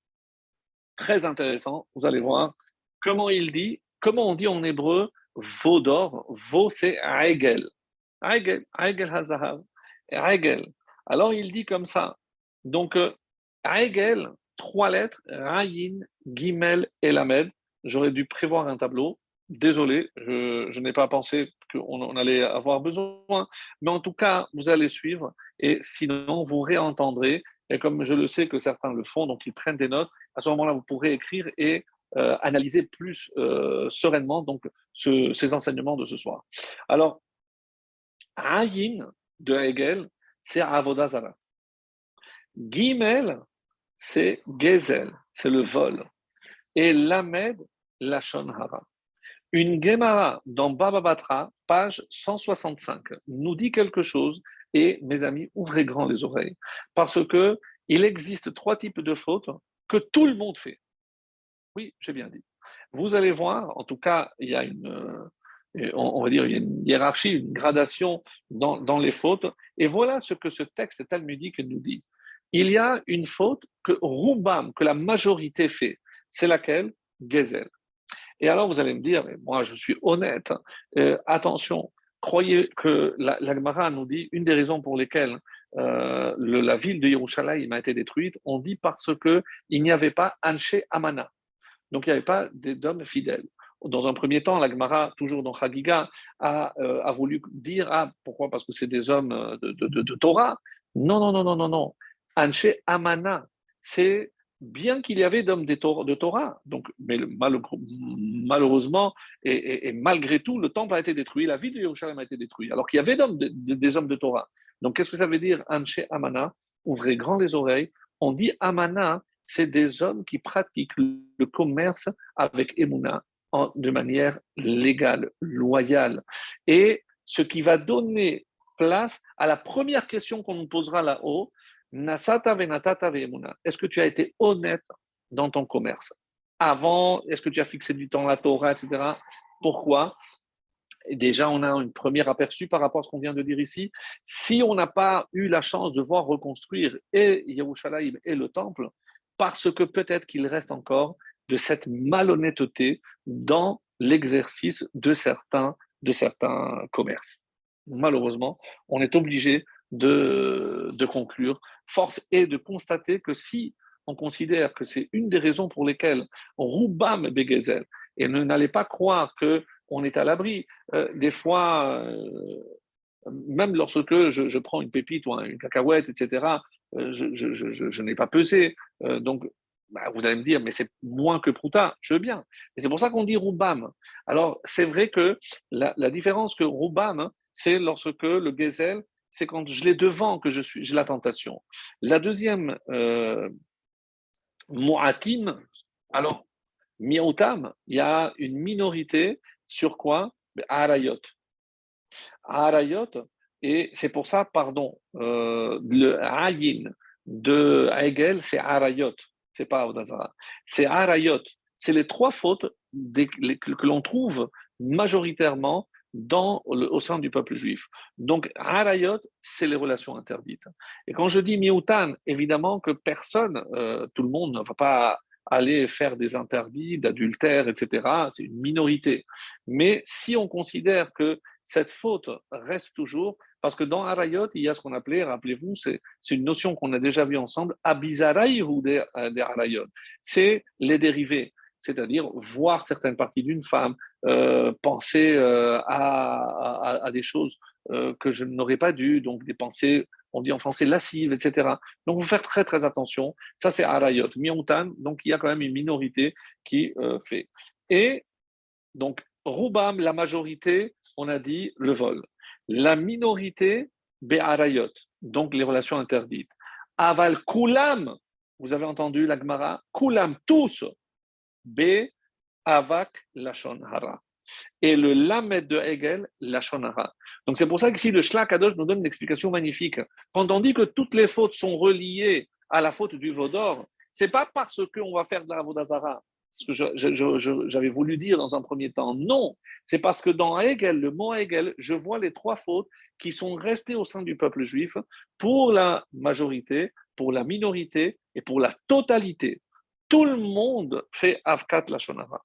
très intéressant, vous allez voir comment il dit, comment on dit en hébreu Vaudor, Vau c'est Aegel. Aegel, Aegel Hazahav. Aegel. Alors il dit comme ça. Donc, euh, Aegel, trois lettres, Rayin, Gimel et Lamed. J'aurais dû prévoir un tableau. Désolé, je, n'ai pas pensé qu'on allait avoir besoin, mais en tout cas, vous allez suivre et sinon, vous réentendrez. Et comme je le sais que certains le font, donc ils prennent des notes, à ce moment-là, vous pourrez écrire et euh, analyser plus euh, sereinement donc, ces enseignements de ce soir. Alors, Ayin, de Hegel, c'est Avodazara. Gimel, c'est Gezel, c'est le vol. Et Lamed, Lachon Hara. Une Gemara dans Baba Batra, page 165, nous dit quelque chose et mes amis, ouvrez grand les oreilles parce que il existe trois types de fautes que tout le monde fait. Oui, j'ai bien dit. Vous allez voir, en tout cas, il y a une, euh, on va dire, il y a une hiérarchie, une gradation dans, dans les fautes. Et voilà ce que ce texte talmudique nous dit. Il y a une faute que Roubam, que la majorité fait. C'est laquelle? Gezel. Et alors, vous allez me dire, mais moi, je suis honnête, euh, attention, croyez que la, la nous dit une des raisons pour lesquelles euh, la ville de Yerushalayim a été détruite, on dit parce qu'il n'y avait pas Anche Amana. Donc, il n'y avait pas d'hommes fidèles. Dans un premier temps, la Gemara, toujours dans Chagiga, a, euh, voulu dire Ah, pourquoi? Parce que c'est des hommes de, de, Torah. Non, non, non, non, non, non. Anche Amana, c'est bien qu'il y avait d'hommes de Torah, donc, mais malheureusement et, malgré tout, le temple a été détruit, la ville de Jérusalem a été détruite, alors qu'il y avait des hommes de Torah. Donc, qu'est-ce que ça veut dire Anche Amana? Ouvrez grand les oreilles. On dit Amana, c'est des hommes qui pratiquent le commerce avec Emouna de manière légale, loyale. Et ce qui va donner place à la première question qu'on nous posera là-haut, est-ce que tu as été honnête dans ton commerce? Avant, est-ce que tu as fixé du temps à la Torah, etc. Pourquoi? Déjà, on a un premier aperçu par rapport à ce qu'on vient de dire ici. Si on n'a pas eu la chance de voir reconstruire et Yerushalayim et le temple, parce que peut-être qu'il reste encore de cette malhonnêteté dans l'exercice de certains, de certains commerces. Malheureusement, on est obligé de, de conclure. Force est de constater que si on considère que c'est une des raisons pour lesquelles Roubam Begezel, et ne n'allez pas croire que on est à l'abri. Euh, des fois, euh, même lorsque je, prends une pépite ou une cacahuète, etc., euh, je, je, n'ai pas pesé. donc, bah, vous allez me dire, mais c'est moins que Prouta, je veux bien. Et c'est pour ça qu'on dit Roubam. Alors, c'est vrai que la, la différence que Roubam, c'est lorsque le Gezel c'est quand je l'ai devant que je suis, j'ai la tentation. La deuxième, euh, alors, miautam, il y a une minorité sur quoi? Arayot. Arayot, et c'est pour ça, pardon, euh, le Ayin de Hegel, c'est Arayot, c'est pas Audazara, c'est Arayot. C'est les trois fautes que l'on trouve majoritairement dans au sein du peuple juif. Donc, harayot, c'est les relations interdites. Et quand je dis mioutan, évidemment que personne, euh, tout le monde ne va pas aller faire des interdits d'adultère, etc. C'est une minorité. Mais si on considère que cette faute reste toujours, parce que dans Harayot, il y a ce qu'on appelait, rappelez-vous, c'est une notion qu'on a déjà vue ensemble, Abizaray ou des Harayot. C'est les dérivés c'est-à-dire voir certaines parties d'une femme, euh, penser euh, à, des choses euh, que je n'aurais pas dû, donc des pensées, on dit en français lascives, etc. Donc, faut faire très très attention. Ça, c'est Arayot, Miontan, donc il y a quand même une minorité qui fait. Et donc, Roubam, la majorité, on a dit le vol. La minorité, Be'arayot, donc les relations interdites. Aval Kulam, vous avez entendu la Gemara, Kulam, tous, B, Avak, Lachon Hara. Et le Lamed de Hegel, Lachon Hara. Donc c'est pour ça que ici le Shlakadosh nous donne une explication magnifique. Quand on dit que toutes les fautes sont reliées à la faute du Vaudor, c'est pas parce qu'on va faire de la Vodazara, ce que j'avais voulu dire dans un premier temps. Non, c'est parce que dans Hegel, le mot Hegel, je vois les trois fautes qui sont restées au sein du peuple juif pour la majorité, pour la minorité et pour la totalité tout le monde fait Avkat Lachonara.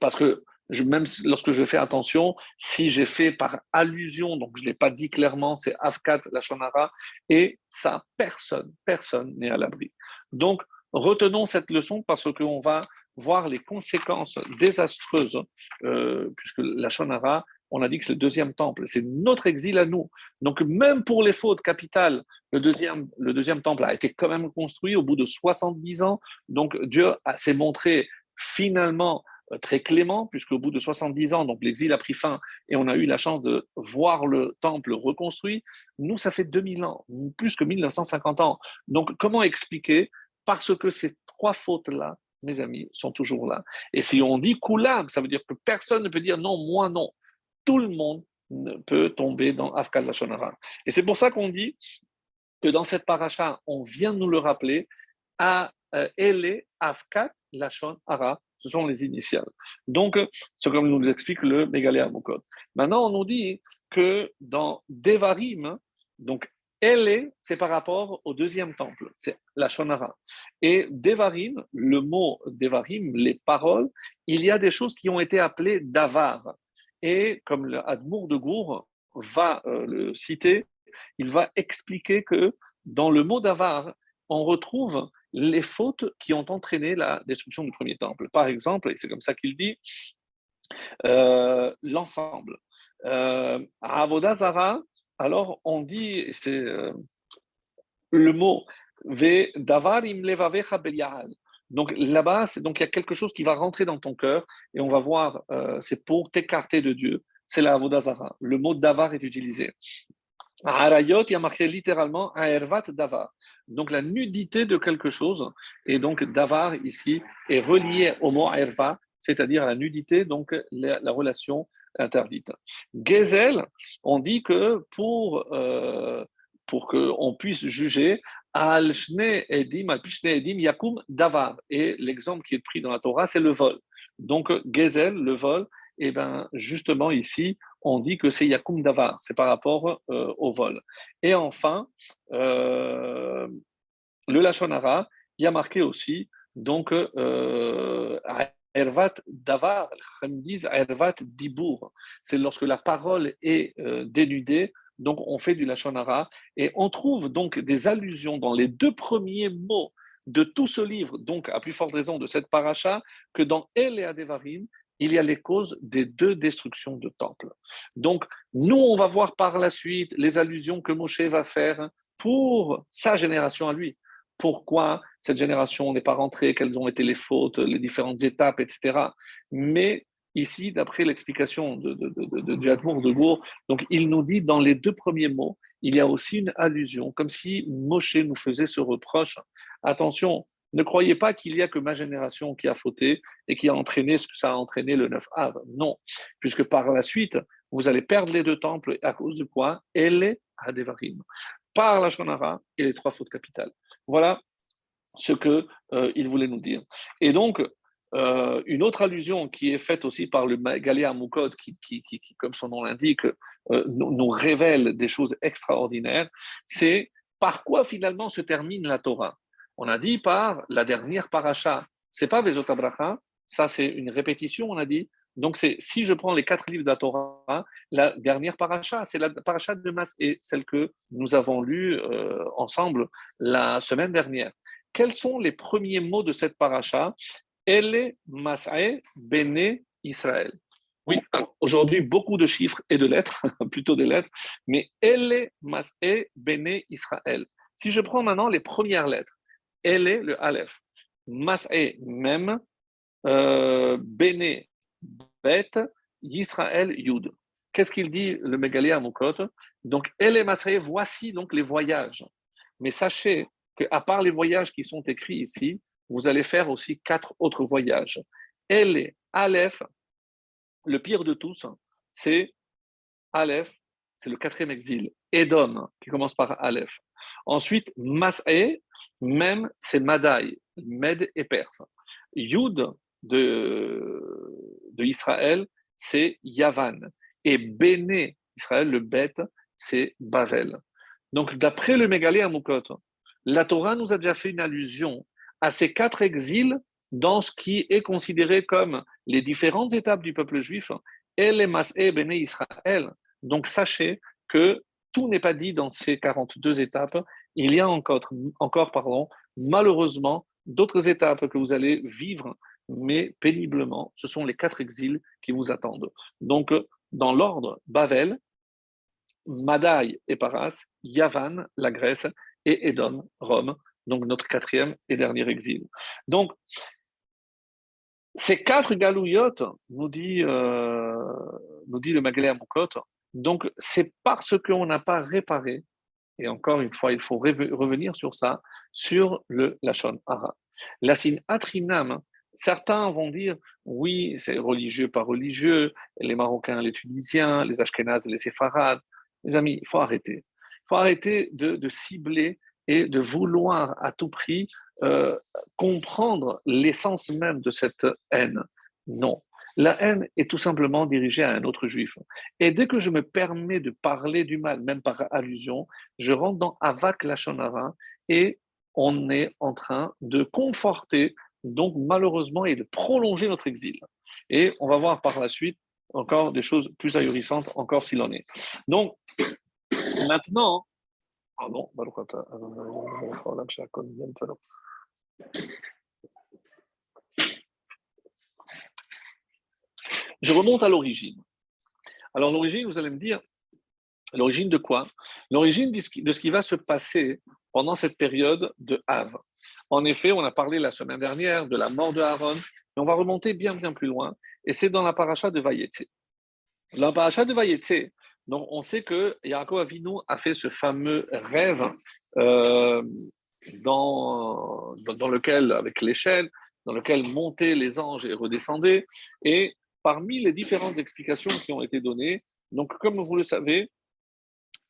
Parce que même lorsque je fais attention, si j'ai fait par allusion, donc je ne l'ai pas dit clairement, c'est Avkat Lachonara, et ça, personne, personne n'est à l'abri. Donc, retenons cette leçon parce qu'on va voir les conséquences désastreuses, euh, puisque la Shonara, on a dit que c'est le deuxième temple, c'est notre exil à nous. Donc même pour les fautes capitales, le deuxième, le deuxième temple a été quand même construit au bout de 70 ans. Donc Dieu s'est montré finalement euh, très clément, puisqu'au bout de 70 ans, donc l'exil a pris fin et on a eu la chance de voir le temple reconstruit. Nous, ça fait 2000 ans, plus que 1950 ans. Donc, comment expliquer? Parce que ces trois fautes-là, mes amis, sont toujours là. Et si on dit Koulam, ça veut dire que personne ne peut dire non, moi non. Tout le monde peut tomber dans Afkal Lachonara. Et c'est pour ça qu'on dit que dans cette paracha, on vient nous le rappeler, à euh, Ele Afkat Lachon Ara, ce sont les initiales. Donc, c'est comme nous explique le Megalé Mokot. Maintenant, on nous dit que dans Devarim, donc Ele, c'est par rapport au deuxième temple, c'est la Shonara. Et Devarim, le mot Devarim, les paroles, il y a des choses qui ont été appelées Davar. Et comme l'Admour de Gour va euh, le citer, il va expliquer que dans le mot Davar, on retrouve les fautes qui ont entraîné la destruction du premier temple. Par exemple, et c'est comme ça qu'il dit, euh, l'ensemble. Euh, Avodazara, alors on dit, c'est euh, le mot Ve Davarim Levavecha Donc là-bas, il y a quelque chose qui va rentrer dans ton cœur et on va voir, euh, c'est pour t'écarter de Dieu. C'est la Avodazara. Le mot Davar est utilisé. À Arayot, il y a marqué littéralement Aervat Davar donc la nudité de quelque chose. Et donc davar ici est relié au mot erva, c'est-à-dire la nudité, donc la, relation interdite. Gezel, on dit que pour, euh, pour qu'on puisse juger, al edim, al edim, yakum davar. Et l'exemple qui est pris dans la Torah, c'est le vol. Donc Gezel, le vol, et eh ben justement ici, on dit que c'est Yakum Davar, c'est par rapport euh, au vol. Et enfin, euh, le Lachonara, il y a marqué aussi, donc, euh, Ervat Davar, Ervat Dibour, c'est lorsque la parole est dénudée, donc on fait du Lachonara, et on trouve donc des allusions dans les deux premiers mots de tout ce livre, donc à plus forte raison de cette paracha, que dans El et il y a les causes des deux destructions de temples. Donc, nous, on va voir par la suite les allusions que Moshe va faire pour sa génération à lui. Pourquoi cette génération n'est pas rentrée, quelles ont été les fautes, les différentes étapes, etc. Mais ici, d'après l'explication de, de, de, de Gour, donc il nous dit dans les deux premiers mots, il y a aussi une allusion, comme si Moshe nous faisait ce reproche. Attention, ne croyez pas qu'il y a que ma génération qui a fauté et qui a entraîné ce que ça a entraîné le 9 Av. Non, puisque par la suite, vous allez perdre les deux temples à cause de quoi? Elle à Devarim. Par la Shonara et les trois fautes capitales. Voilà ce qu'il euh, voulait nous dire. Et donc, euh, une autre allusion qui est faite aussi par le Galéa Moukod, qui, qui, qui, comme son nom l'indique, euh, nous, révèle des choses extraordinaires, c'est par quoi finalement se termine la Torah on a dit par la dernière paracha. C'est pas Vezot Abraha, ça c'est une répétition, on a dit. Donc c'est si je prends les quatre livres de la Torah, la dernière paracha, c'est la paracha de Mas et celle que nous avons lue euh, ensemble la semaine dernière. Quels sont les premiers mots de cette paracha? Elle Mas'e Bene Israël. Oui, aujourd'hui, beaucoup de chiffres et de lettres, plutôt des lettres, mais Elle Mas'e Bene Israël. Si je prends maintenant les premières lettres, elle est le Aleph. Mas'e, même, euh, Bene, Bet, Yisraël, Yud. Qu'est-ce qu'il dit le Mégalé à Moukot? Donc, Elle est Mas'e, voici donc les voyages. Mais sachez qu'à part les voyages qui sont écrits ici, vous allez faire aussi quatre autres voyages. Elle Aleph, le pire de tous, c'est Aleph, c'est le quatrième exil. Edom, qui commence par Aleph. Ensuite, Mas'e, même c'est Madaï, Med et Perse. Yud de, de Israël, c'est Yavan. Et Béné, Israël, le bête, c'est Bavel. Donc, d'après le Mégalé à Moukot, la Torah nous a déjà fait une allusion à ces quatre exils dans ce qui est considéré comme les différentes étapes du peuple juif, Elemas et Béné Israël. Donc, sachez que tout n'est pas dit dans ces 42 étapes. Il y a encore, encore pardon, malheureusement d'autres étapes que vous allez vivre, mais péniblement. Ce sont les quatre exils qui vous attendent. Donc, dans l'ordre, Bavel, Madaï et Paras, Yavan, la Grèce, et Edom, Rome, donc notre quatrième et dernier exil. Donc, Ces quatre galouillottes, nous dit, euh, nous dit le Magalé Amukot, donc c'est parce qu'on n'a pas réparé, et encore une fois, il faut revenir sur ça, sur le Lachon Hara. La sin atrinam, certains vont dire, oui, c'est religieux, pas religieux, les Marocains, les Tunisiens, les Ashkénazes, les Séfarades. Les amis, il faut arrêter. Il faut arrêter de cibler et de vouloir à tout prix euh, comprendre l'essence même de cette haine. Non. La haine est tout simplement dirigée à un autre juif. Et dès que je me permets de parler du mal, même par allusion, je rentre dans Avak Lachonara et on est en train de conforter, donc malheureusement, et de prolonger notre exil. Et on va voir par la suite encore des choses plus ahurissantes, encore s'il en est. Donc, maintenant, je remonte à l'origine. Alors l'origine, vous allez me dire, l'origine de quoi? L'origine de ce qui va se passer pendant cette période de Havre. En effet, on a parlé la semaine dernière de la mort de Aaron, mais on va remonter bien bien plus loin, et c'est dans la paracha de Vayetse. La paracha de Vayetse, donc on sait que Yaakov Avinu a fait ce fameux rêve euh, dans, lequel, avec l'échelle, dans lequel montaient les anges et redescendaient. Et parmi les différentes explications qui ont été données, donc comme vous le savez,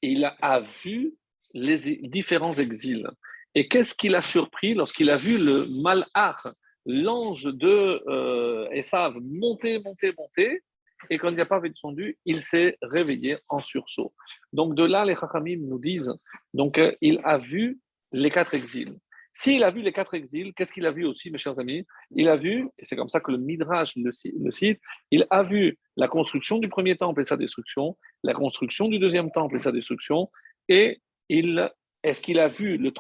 il a vu les différents exils. Et qu'est-ce qu'il a surpris lorsqu'il a vu le malach, l'ange de euh, Esav, monter, monter, monter? Et quand il n'a pas descendu, il s'est réveillé en sursaut. Donc de là, les Chachamim nous disent, donc euh, il a vu les quatre exils. S'il a vu les quatre exils, qu'est-ce qu'il a vu aussi, mes chers amis? Il a vu, et c'est comme ça que le Midrash le, cite, il a vu la construction du premier temple et sa destruction, la construction du deuxième temple et sa destruction, et il, est-ce qu'il a vu le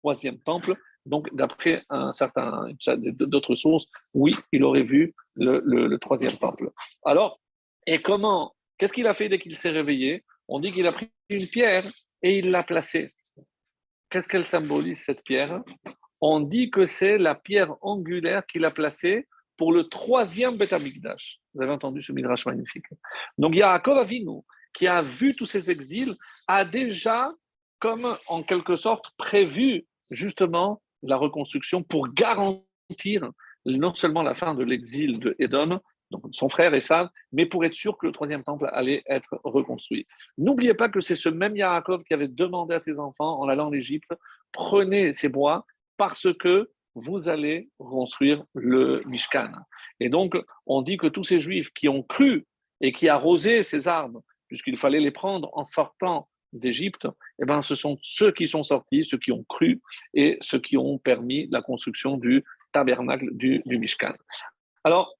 troisième temple? Donc, d'après un certain d'autres sources, oui, il aurait vu le troisième temple. Alors, et comment Qu'est-ce qu'il a fait dès qu'il s'est réveillé? On dit qu'il a pris une pierre et il l'a placée. Qu'est-ce qu'elle symbolise, cette pierre? On dit que c'est la pierre angulaire qu'il a placée pour le troisième Beth Vous avez entendu ce midrash magnifique. Donc Yaakov Avinu, qui a vu tous ces exils, a déjà, comme en quelque sorte, prévu justement la reconstruction pour garantir non seulement la fin de l'exil de Edom, son frère Esav, mais pour être sûr que le troisième temple allait être reconstruit. N'oubliez pas que c'est ce même Yaakov qui avait demandé à ses enfants, en allant en Égypte, prenez ces bois parce que vous allez construire le Mishkan. Et donc, on dit que tous ces Juifs qui ont cru et qui arrosaient ces arbres, puisqu'il fallait les prendre en sortant d'Égypte, eh ben, ce sont ceux qui sont sortis, ceux qui ont cru et ceux qui ont permis la construction du tabernacle du, du Mishkan. Alors,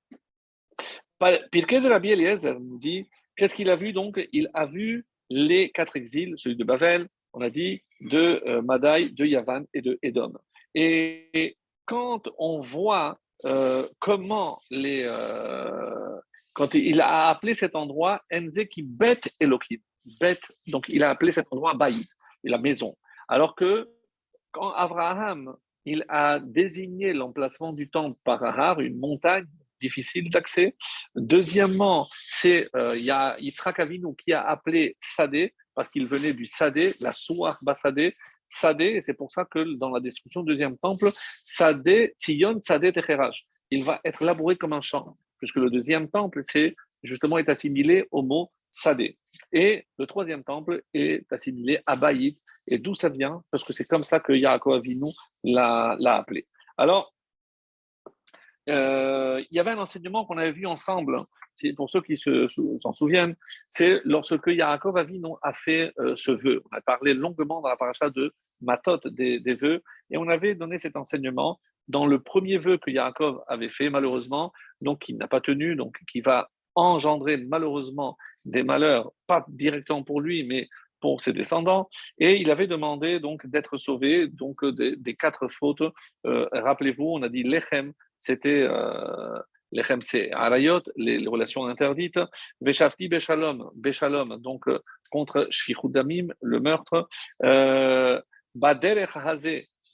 Pirkei de Rabbi Eliezer nous dit qu'est-ce qu'il a vu donc? Il a vu les quatre exils, celui de Bavel, on a dit, de euh, Madaï, de Yavan et de Edom. Et quand on voit euh, comment les. Euh, quand il a appelé cet endroit Enzeki Bet Elohim, Bet, donc il a appelé cet endroit Baït, la maison. Alors que quand Abraham il a désigné l'emplacement du temple par Ahar, une montagne difficile d'accès. Deuxièmement, c'est euh, il y a Yitzhak Avinu qui a appelé Sadé parce qu'il venait du Sadé, la Souar Basadé, Sadé, et c'est pour ça que dans la destruction du deuxième temple, Sadé, Tzion, Sadé, Techeraj, il va être labouré comme un champ, puisque le deuxième temple, c'est justement est assimilé au mot Sadé. Et le troisième temple est assimilé à Baïd. Et d'où ça vient? Parce que c'est comme ça que Yaakov Avinu l'a appelé. Alors, euh, il y avait un enseignement qu'on avait vu ensemble, pour ceux qui s'en souviennent, c'est lorsque Yaakov a fait euh, ce vœu. On a parlé longuement dans la paracha de Matot des, vœux, et on avait donné cet enseignement dans le premier vœu que Yaakov avait fait, malheureusement, donc qui n'a pas tenu, donc qui va engendrer malheureusement des malheurs, pas directement pour lui, mais pour ses descendants, et il avait demandé donc d'être sauvé donc des, quatre fautes. Euh, rappelez-vous, on a dit lechem, c'était euh, lechem, c'est arayot, les, relations interdites. Veshafti beshalom, beshalom, donc euh, contre shfichut damim, le meurtre. Euh, Baderech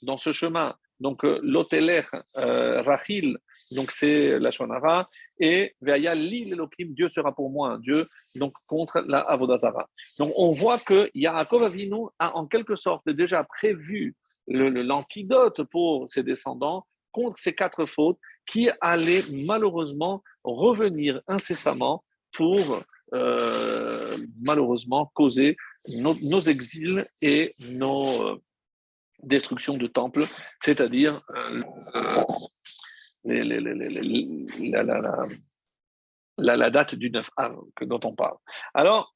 dans ce chemin, donc l'Oteler, Rachil, donc c'est la Shonara, et Veaya l'île Elohim, Dieu sera pour moi Dieu, donc contre la Avodazara. Donc on voit que Yaakov Avinu a en quelque sorte déjà prévu l'antidote pour ses descendants contre ces quatre fautes qui allaient malheureusement revenir incessamment pour euh, malheureusement causer nos, exils et nos euh, destructions de temples, c'est-à-dire euh, la, date du 9 Av dont on parle. Alors,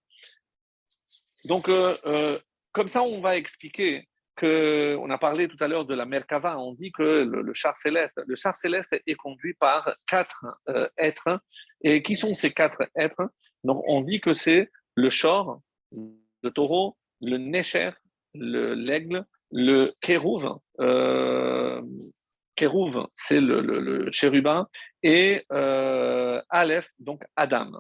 donc, comme ça, on va expliquer on a parlé tout à l'heure de la Merkava, on dit que le, char céleste, le char céleste est conduit par quatre êtres. Et qui sont ces quatre êtres? Donc, on dit que c'est le chor, le taureau, le necher, l'aigle, le kérouv. Euh, kérouv, c'est le, le, chérubin, et euh, Aleph, donc Adam.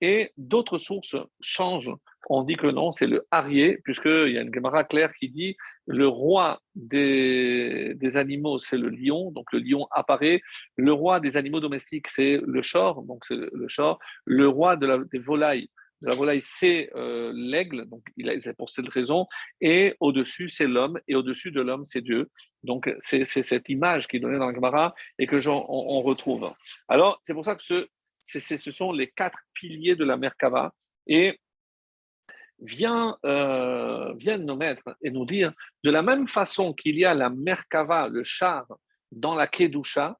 Et d'autres sources changent. On dit que non, c'est le Arié, puisqu'il y a une Gemara claire qui dit le roi des, des animaux, c'est le lion, donc le lion apparaît. Le roi des animaux domestiques, c'est le chor, donc c'est le chor. Le roi des volailles, de la volaille, c'est euh, l'aigle, donc c'est pour cette raison. Et au-dessus, c'est l'homme, et au-dessus de l'homme, c'est Dieu. Donc c'est cette image qui est donnée dans la Gemara et que on retrouve. Alors c'est pour ça que ce ce sont les quatre piliers de la Merkava. Et vient, euh, viennent nos maîtres et nous dire, de la même façon qu'il y a la Merkava, le char, dans la Kedusha,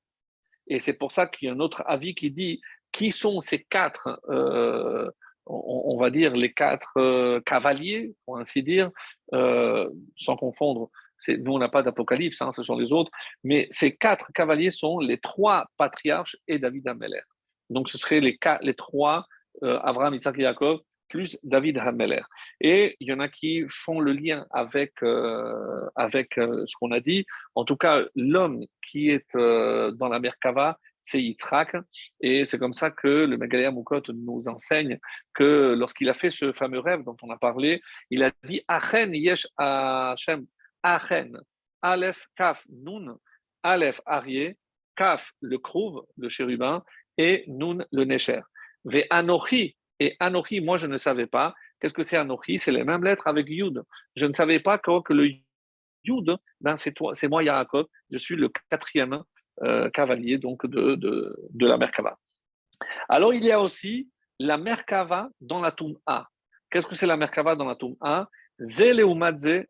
et c'est pour ça qu'il y a un autre avis qui dit qui sont ces quatre, euh, on, va dire les quatre euh, cavaliers, pour ainsi dire, sans confondre. Nous, on n'a pas d'Apocalypse, hein, ce sont les autres, mais ces quatre cavaliers sont les trois patriarches et David Ameller. Donc, ce seraient les, trois, euh, Abraham, Isaac et Jacob, plus David Hameler. Et il y en a qui font le lien avec, euh, avec euh, ce qu'on a dit. En tout cas, l'homme qui est dans la Merkava, c'est Yitzhak. Et c'est comme ça que le Megaléa Moukot nous enseigne que lorsqu'il a fait ce fameux rêve dont on a parlé, il a dit Achen Yesh Hashem, Achen, Aleph Kaf Nun, Aleph Arié, Kaf le Krouv, le chérubin, et Nun le Necher. Ve Anochi, et Anochi, moi je ne savais pas. Qu'est-ce que c'est Anochi? C'est les mêmes lettres avec Yud. Je ne savais pas que, le Yud, ben c'est, moi Yaakov, je suis le quatrième euh, cavalier donc de, de, de, la Merkava. Alors il y a aussi la Merkava dans la Toum A. Qu'est-ce que c'est la Merkava dans la Toum A?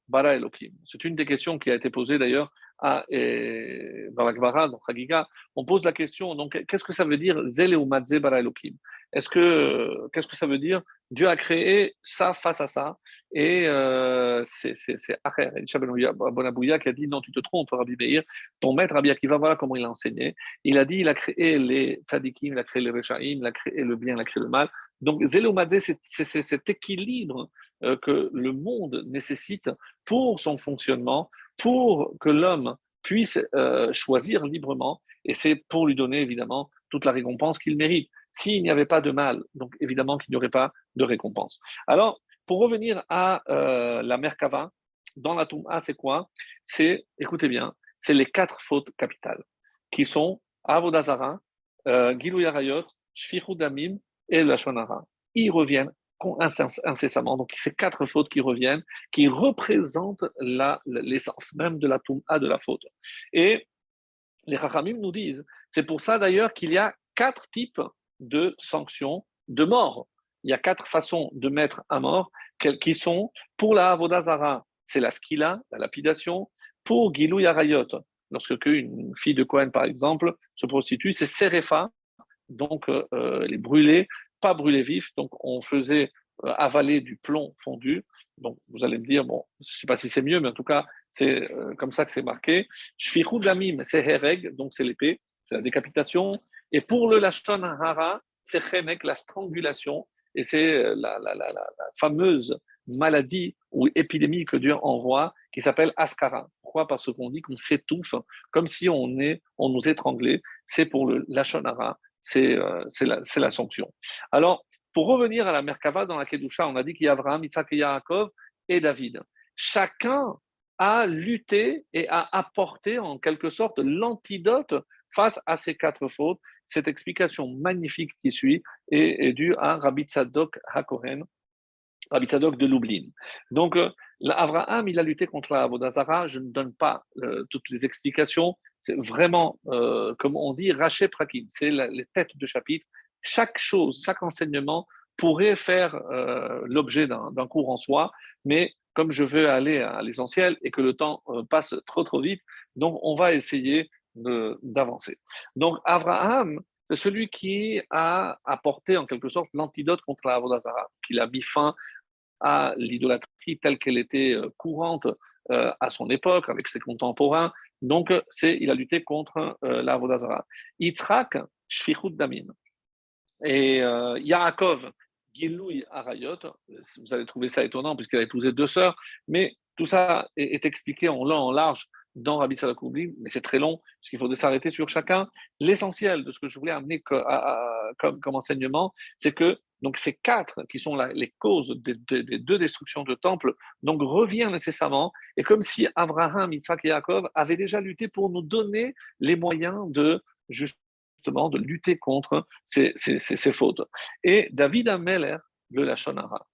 Bara Elohim. C'est une des questions qui a été posée d'ailleurs à, dans la Gemara, dans Chagiga. On pose la question, donc, qu'est-ce que ça veut dire Zeleumadze bara Elohim? Est-ce que, qu'est-ce que ça veut dire? Dieu a créé ça face à ça Et euh, c'est Acher, Bonabouya, qui a dit non, tu te trompes, Rabbi Meir. Ton maître, Rabbi Akiva, voilà comment il a enseigné. Il a dit il a créé les tzadikim, il a créé les rechaim, il a créé le bien, il a créé le mal. Donc, Zeleumadze, c'est cet équilibre euh, que le monde nécessite pour son fonctionnement, pour que l'homme puisse euh, choisir librement, et c'est pour lui donner évidemment toute la récompense qu'il mérite. S'il n'y avait pas de mal, donc évidemment qu'il n'y aurait pas de récompense. Alors, pour revenir à euh, la Merkava, dans la Touma, c'est quoi? C'est, écoutez bien, c'est les quatre fautes capitales, qui sont Avodazara, euh, Gilou Yarayot, Damim et la Shonara. Ils reviennent incessamment. Donc, ces quatre fautes qui reviennent, qui représentent l'essence même de la Touma de la faute. Et les Chachamim nous disent, c'est pour ça d'ailleurs qu'il y a quatre types de sanctions de mort. Il y a quatre façons de mettre à mort qui sont pour la Avodazara, c'est la skila, la lapidation. Pour Gilou Yarayot, lorsque une fille de Cohen, par exemple, se prostitue, c'est Serefa, donc euh, euh, les brûler pas brûlé vif, donc on faisait euh, avaler du plomb fondu. Donc vous allez me dire, bon, je ne sais pas si c'est mieux, mais en tout cas, c'est euh, comme ça que c'est marqué. Shfichud damim, c'est hereg, donc c'est l'épée, c'est la décapitation. Et pour le lashon hara, c'est chenek, la strangulation, et c'est euh, la, la, la, fameuse maladie ou épidémie que Dieu envoie, qui s'appelle Ascara. Pourquoi? Parce qu'on dit qu'on s'étouffe, comme si on, est, on nous étranglait. C'est pour le hara euh, c'est la, sanction. Alors, pour revenir à la Merkava dans la Kedusha, on a dit qu'il y a Abraham, Isaac et Yaakov et David. Chacun à lutter et à apporter en quelque sorte l'antidote face à ces quatre fautes. Cette explication magnifique qui suit est, due à Rabbi Tzadok HaKohen, Rabbi Tzadok de Lublin. Donc, euh, Abraham, il a lutté contre la Avodazara. Je ne donne pas euh, toutes les explications. C'est vraiment, euh, comme on dit, raché prakim. C'est les têtes de chapitre. Chaque chose, chaque enseignement pourrait faire l'objet d'un cours en soi, mais comme je veux aller à l'essentiel et que le temps passe trop trop vite, donc on va essayer d'avancer. Donc Abraham, c'est celui qui a apporté en quelque sorte l'antidote contre la Avodazara, qu'il a mis fin à l'idolâtrie telle qu'elle était euh, courante euh, à son époque avec ses contemporains. Donc, c'est, il a lutté contre euh, la Avodazara. Yitzhak, Shfichut Damin. Et Yaakov, Giloui Arayot, vous allez trouver ça étonnant puisqu'il a épousé deux sœurs, mais tout ça est, est expliqué en long, en large dans Rabbi Salakoubli, mais c'est très long, parce qu'il faudrait s'arrêter sur chacun. L'essentiel de ce que je voulais amener comme, enseignement, c'est que donc ces quatre qui sont les causes des, deux destructions de temples, donc revient nécessairement, et comme si Abraham, Isaac et Jacob avaient déjà lutté pour nous donner les moyens de justement de lutter contre ces, fautes. Et David Ameller, le Lachonara.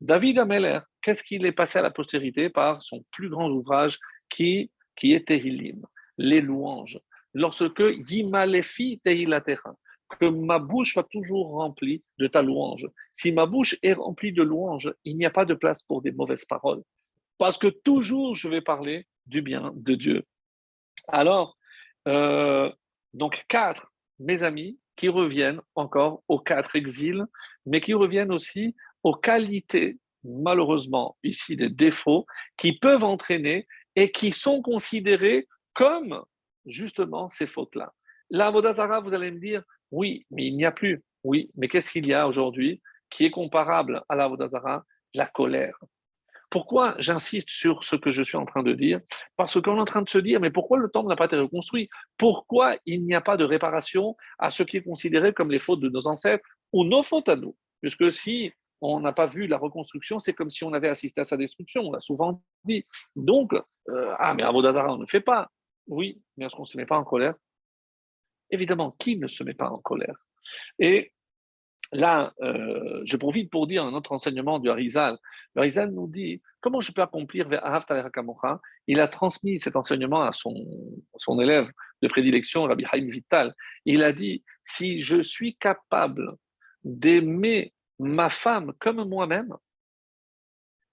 David Ameller, qu'est-ce qu'il est passé à la postérité par son plus grand ouvrage qui qui est Tehilim, les louanges. Lorsque Yimalefi Tehilatecha, que ma bouche soit toujours remplie de ta louange. Si ma bouche est remplie de louanges, il n'y a pas de place pour des mauvaises paroles. Parce que toujours je vais parler du bien de Dieu. Alors, euh, donc quatre, mes amis, qui reviennent encore aux quatre exils, mais qui reviennent aussi aux qualités, malheureusement ici des défauts, qui peuvent entraîner et qui sont considérés comme justement ces fautes-là. La Vodazara, vous allez me dire, oui, mais il n'y a plus. Oui, mais qu'est-ce qu'il y a aujourd'hui qui est comparable à la Vodazara La colère? Pourquoi j'insiste sur ce que je suis en train de dire? Parce qu'on est en train de se dire, mais pourquoi le temple n'a pas été reconstruit? Pourquoi il n'y a pas de réparation à ce qui est considéré comme les fautes de nos ancêtres ou nos fautes à nous? Puisque si on n'a pas vu la reconstruction, c'est comme si on avait assisté à sa destruction, on l'a souvent dit. Donc, euh, ah, mais Avodazara, on ne fait pas. Oui, mais est-ce qu'on ne se met pas en colère? Évidemment, qui ne se met pas en colère? Et là, euh, je profite pour dire un autre enseignement du Harizal. Le Harizal nous dit comment je peux accomplir Il a transmis cet enseignement à son, son élève de prédilection, Rabbi Haïm Vital. Il a dit si je suis capable d'aimer ma femme comme moi-même,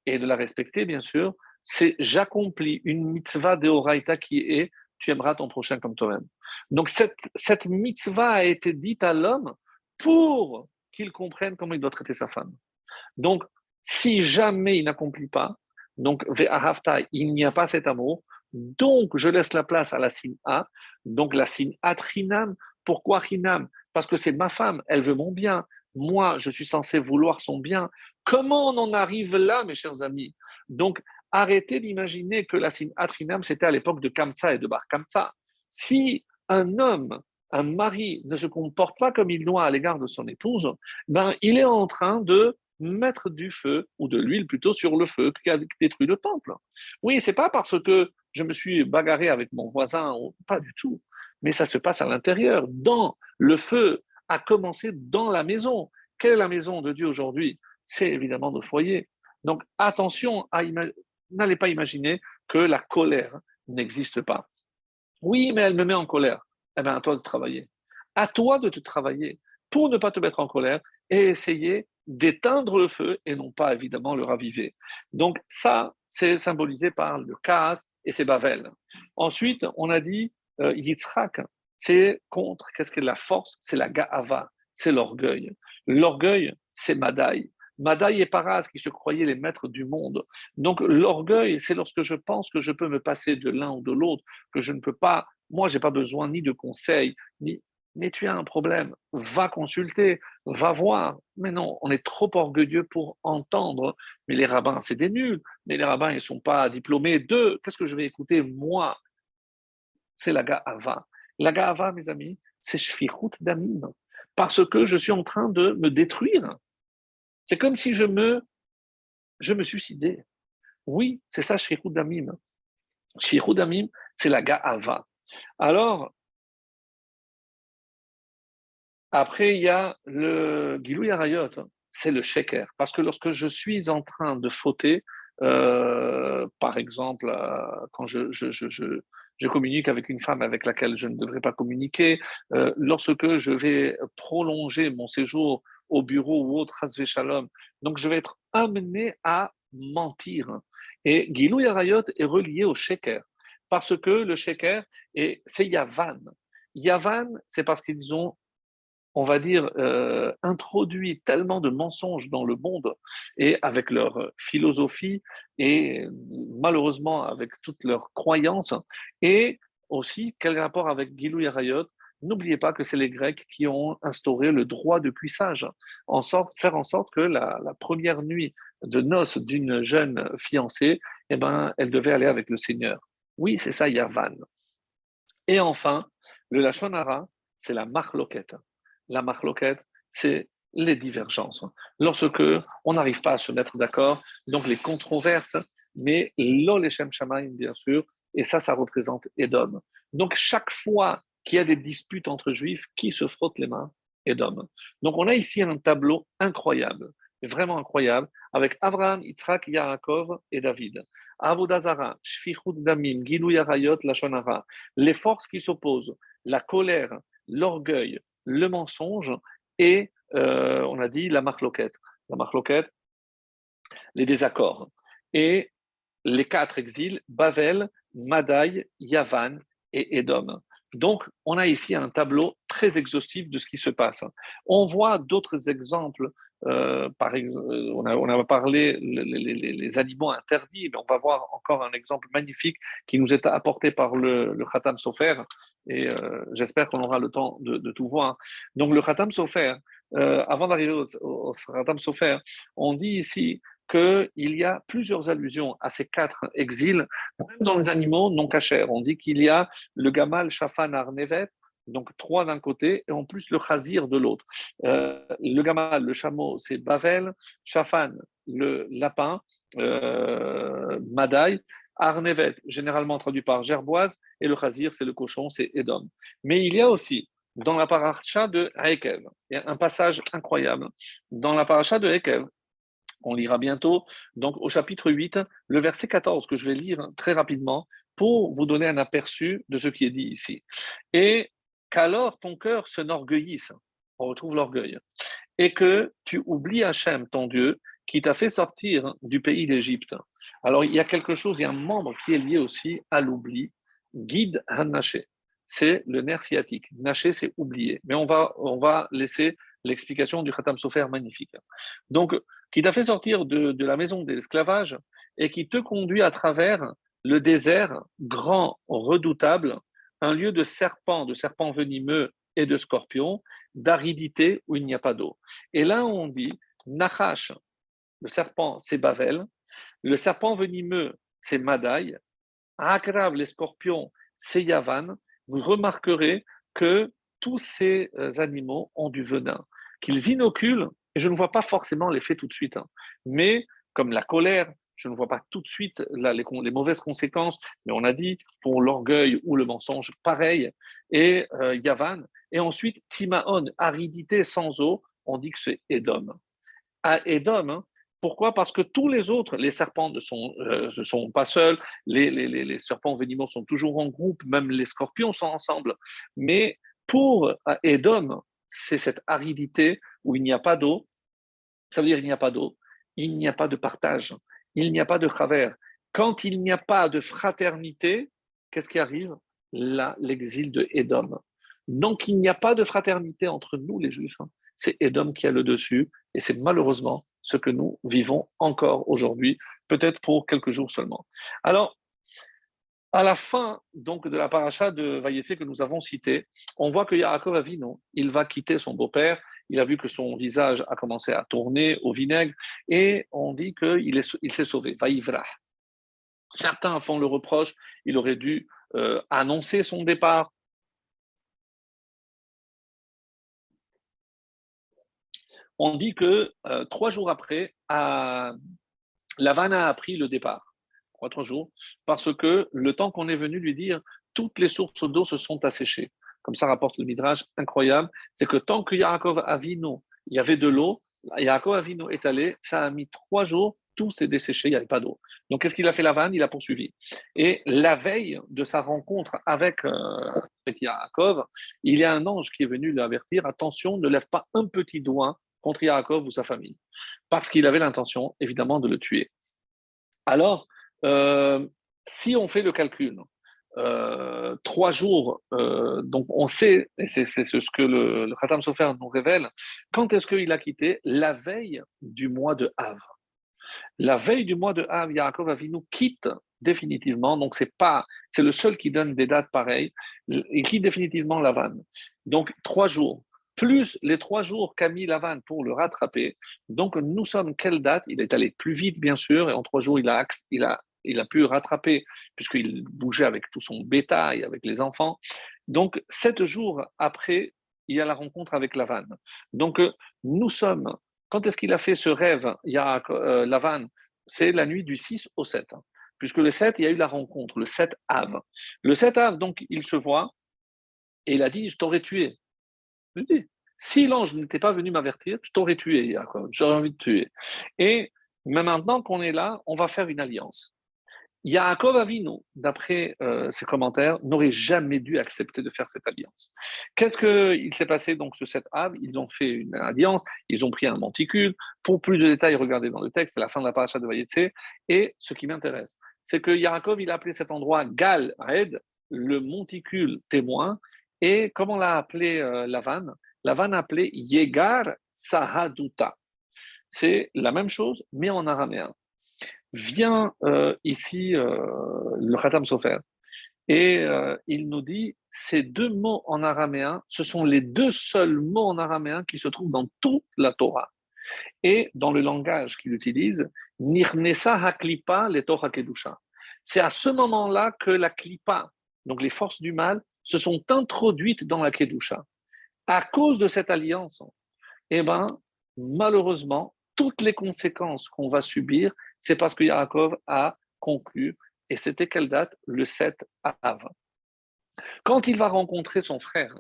et de la respecter, bien sûr, c'est j'accomplis une mitzvah de Horaïta qui est tu aimeras ton prochain comme toi-même. Donc cette, cette mitzvah a été dite à l'homme pour qu'il comprenne comment il doit traiter sa femme. Donc, si jamais il n'accomplit pas, donc il n'y a pas cet amour, donc je laisse la place à la signe A, donc la signe Atrinam. Pourquoi Rinam Parce que c'est ma femme, elle veut mon bien, moi, je suis censé vouloir son bien. Comment on en arrive là, mes chers amis? Donc, arrêtez d'imaginer que la atrinam, c'était à l'époque de Kamsa et de Bar Kamsa. Si un homme, un mari, ne se comporte pas comme il doit à l'égard de son épouse, ben, il est en train de mettre du feu, ou de l'huile plutôt, sur le feu qui a détruit le temple. Oui, c'est pas parce que je me suis bagarré avec mon voisin, pas du tout, mais ça se passe à l'intérieur, dans le feu a commencé dans la maison. Quelle est la maison de Dieu aujourd'hui? C'est évidemment le foyer. Donc attention, n'allez pas imaginer que la colère n'existe pas. Oui, mais elle me met en colère. Eh bien, à toi de travailler. À toi de te travailler pour ne pas te mettre en colère et essayer d'éteindre le feu et non pas évidemment le raviver. Donc ça, c'est symbolisé par le Kaas et ses Bavel. Ensuite, on a dit euh, Yitzhak, c'est contre, qu'est-ce que la force? C'est la ga'ava, c'est l'orgueil. L'orgueil, c'est Madaï. Madaï et Paras qui se croyaient les maîtres du monde. Donc l'orgueil, c'est lorsque je pense que je peux me passer de l'un ou de l'autre, que je ne peux pas, moi, j'ai pas besoin ni de conseils, ni mais tu as un problème, va consulter, va voir. Mais non, on est trop orgueilleux pour entendre. Mais les rabbins, c'est des nuls. Mais les rabbins, ils ne sont pas diplômés d'eux. Qu'est-ce que je vais écouter moi? C'est la ga'ava. La gava, mes amis, c'est shfichut damim, parce que je suis en train de me détruire. C'est comme si je me, je me suicidais. Oui, c'est ça, shfichut damim. Shirudamim, c'est la Ga'ava. Alors, après, il y a le Gilou Yarayot, c'est le Sheker. Parce que lorsque je suis en train de fauter, euh, par exemple, euh, quand je, je, je, communique avec une femme avec laquelle je ne devrais pas communiquer, euh, lorsque je vais prolonger mon séjour au bureau ou autre, Shalom, donc je vais être amené à mentir. Et Gilou Yarayot est relié au Sheker, parce que le Sheker, c'est Yavan. Yavan, c'est parce qu'ils ont on va dire, euh, introduit tellement de mensonges dans le monde et avec leur philosophie et malheureusement avec toutes leurs croyances et aussi quel rapport avec Gilou et Rayot N'oubliez pas que c'est les Grecs qui ont instauré le droit de cuissage, faire en sorte que la, première nuit de noces d'une jeune fiancée, eh ben, elle devait aller avec le Seigneur. Oui, c'est ça, Yavan. Et enfin, le Lachonara, c'est la marloquette la marloquette, c'est les divergences. Lorsque on n'arrive pas à se mettre d'accord, donc les controverses, mais l'oleshem shamaim, bien sûr, et ça, ça représente Edom. Donc chaque fois qu'il y a des disputes entre juifs, qui se frottent les mains? Edom. Donc on a ici un tableau incroyable, vraiment incroyable, avec Abraham, Yitzhak, Yaakov et David. Avodazara, Shfichut Damim, Gilou Yarayot, Lashonara, les forces qui s'opposent, la colère, l'orgueil, le mensonge et, euh, on a dit, la marloquette. La marloquette, les désaccords. Et les quatre exils, Bavel, Madaï, Yavan et Edom. Donc, on a ici un tableau très exhaustif de ce qui se passe. On voit d'autres exemples. Euh, par, euh, on, a, parlé les, les, animaux interdits, mais on va voir encore un exemple magnifique qui nous est apporté par le, le Khatam Sofer, et euh, j'espère qu'on aura le temps de, tout voir. Donc, le Khatam Sofer, avant d'arriver au, au, Khatam Sofer, on dit ici qu'il y a plusieurs allusions à ces quatre exils, même dans les animaux non cachers. On dit qu'il y a le Gamal, Shafan, Arnevet, donc trois d'un côté, et en plus le Khazir de l'autre. Euh, le Gamal, le chameau, c'est Bavel, Shafan, le lapin, euh, Madaï, Arnevet, généralement traduit par gerboise, et le Khazir, c'est le cochon, c'est Edom. Mais il y a aussi, dans la paracha de Hekev, un passage incroyable. Dans la paracha de Hekev, on lira bientôt, donc au chapitre 8, le verset 14 que je vais lire très rapidement pour vous donner un aperçu de ce qui est dit ici. Et qu'alors ton cœur s'enorgueillisse, on retrouve l'orgueil, et que tu oublies Hachem, ton Dieu, qui t'a fait sortir du pays d'Égypte. Alors, il y a quelque chose, il y a un membre qui est lié aussi à l'oubli, guide Hanaché. C'est le nerf sciatique. Naché, c'est oublier. Mais on va, on va laisser l'explication du Khatam Sofer magnifique. Donc, qui t'a fait sortir de, de la maison de l'esclavage et qui te conduit à travers le désert grand, redoutable, un lieu de serpents, de serpents venimeux et de scorpions, d'aridité où il n'y a pas d'eau. Et là, on dit, Nachash, le serpent, c'est Bavel. Le serpent venimeux, c'est Madaï. Agrav, les scorpions, c'est Yavan. Vous remarquerez que tous ces euh, animaux ont du venin, qu'ils inoculent, et je ne vois pas forcément l'effet tout de suite, hein. mais comme la colère, je ne vois pas tout de suite les, mauvaises conséquences, mais on a dit pour l'orgueil ou le mensonge, pareil, et euh, Yavan, et ensuite Timaon, aridité sans eau, on dit que c'est Edom. À Edom, hein, pourquoi? Parce que tous les autres, les serpents ne sont, euh, pas seuls, les, les, serpents venimeux sont toujours en groupe, même les scorpions sont ensemble. Mais pour Edom, c'est cette aridité où il n'y a pas d'eau. Ça veut dire qu'il n'y a pas d'eau, il n'y a pas de partage, il n'y a pas de travers. Quand il n'y a pas de fraternité, qu'est-ce qui arrive? Là, l'exil de Edom. Donc, il n'y a pas de fraternité entre nous, les Juifs. Hein. C'est Edom qui a le dessus, et c'est malheureusement ce que nous vivons encore aujourd'hui, peut-être pour quelques jours seulement. Alors, à la fin donc de la paracha de Vaïessé que nous avons cité, on voit que Yaakov Avino, il va quitter son beau-père, il a vu que son visage a commencé à tourner au vinaigre, et on dit qu'il il s'est sauvé, Vaïvrah. Certains font le reproche, il aurait dû euh, annoncer son départ, on dit que euh, trois jours après, Lavana a appris le départ. Pourquoi trois jours Parce que le temps qu'on est venu lui dire, toutes les sources d'eau se sont asséchées. Comme ça rapporte le Midrash incroyable, c'est que tant que Yaakov Avino, il y avait de l'eau, Yaakov Avino est allé, ça a mis trois jours, tout s'est desséché, il n'y avait pas d'eau. Donc qu'est-ce qu'il a fait la vanne? Il a poursuivi. Et la veille de sa rencontre avec, euh, Yaakov, il y a un ange qui est venu l'avertir, attention, ne lève pas un petit doigt contre Yaakov ou sa famille, parce qu'il avait l'intention, évidemment, de le tuer. Alors, euh, si on fait le calcul, euh, trois jours, euh, donc on sait, et c'est ce que le, le Khatam Sofer nous révèle, quand est-ce qu'il a quitté? La veille du mois de Havre. La veille du mois de Havre, Yaakov Avinu quitte définitivement, donc c'est pas, c'est le seul qui donne des dates pareilles, il quitte définitivement la vanne. Donc trois jours, plus les trois jours qu'a mis la vanne pour le rattraper. Donc nous sommes quelle date? Il est allé plus vite, bien sûr, et en trois jours, il a, il a il a pu rattraper, puisqu'il bougeait avec tout son bétail, avec les enfants. Donc, sept jours après, il y a la rencontre avec Lavan. Donc, euh, nous sommes, quand est-ce qu'il a fait ce rêve, il euh, Lavan C'est la nuit du 6 au 7. Hein. puisque le 7, il y a eu la rencontre, le 7 av. Le 7 av, donc, il se voit, et il a dit, je t'aurais tué. Je dis, si l'ange n'était pas venu m'avertir, je t'aurais tué, j'aurais envie de tuer. Et mais maintenant qu'on est là, on va faire une alliance. Yaakov Avinu, d'après euh, ses commentaires, n'aurait jamais dû accepter de faire cette alliance. Qu'est-ce qu'il s'est passé donc ce 7 Av Ils ont fait une alliance, ils ont pris un monticule. Pour plus de détails, regardez dans le texte, c'est la fin de la paracha de Vayetse. Et ce qui m'intéresse, c'est que Yaakov, il a appelé cet endroit Gal Red, le monticule témoin. Et comment l'a appelé euh, Lavan? Lavan a appelé Yegar Sahaduta. C'est la même chose, mais en araméen vient euh, ici euh, le Khatam Sofer et euh, il nous dit ces deux mots en araméen, ce sont les deux seuls mots en araméen qui se trouvent dans toute la Torah. Et dans le langage qu'il utilise, Nirnesa Haklipa le Torah Kedusha. C'est à ce moment-là que la Klipa, donc les forces du mal, se sont introduites dans la Kedusha. À cause de cette alliance, eh ben, malheureusement, toutes les conséquences qu'on va subir, c'est parce que Yaakov a conclu, et c'était quelle date? Le 7 Av. Quand il va rencontrer son frère,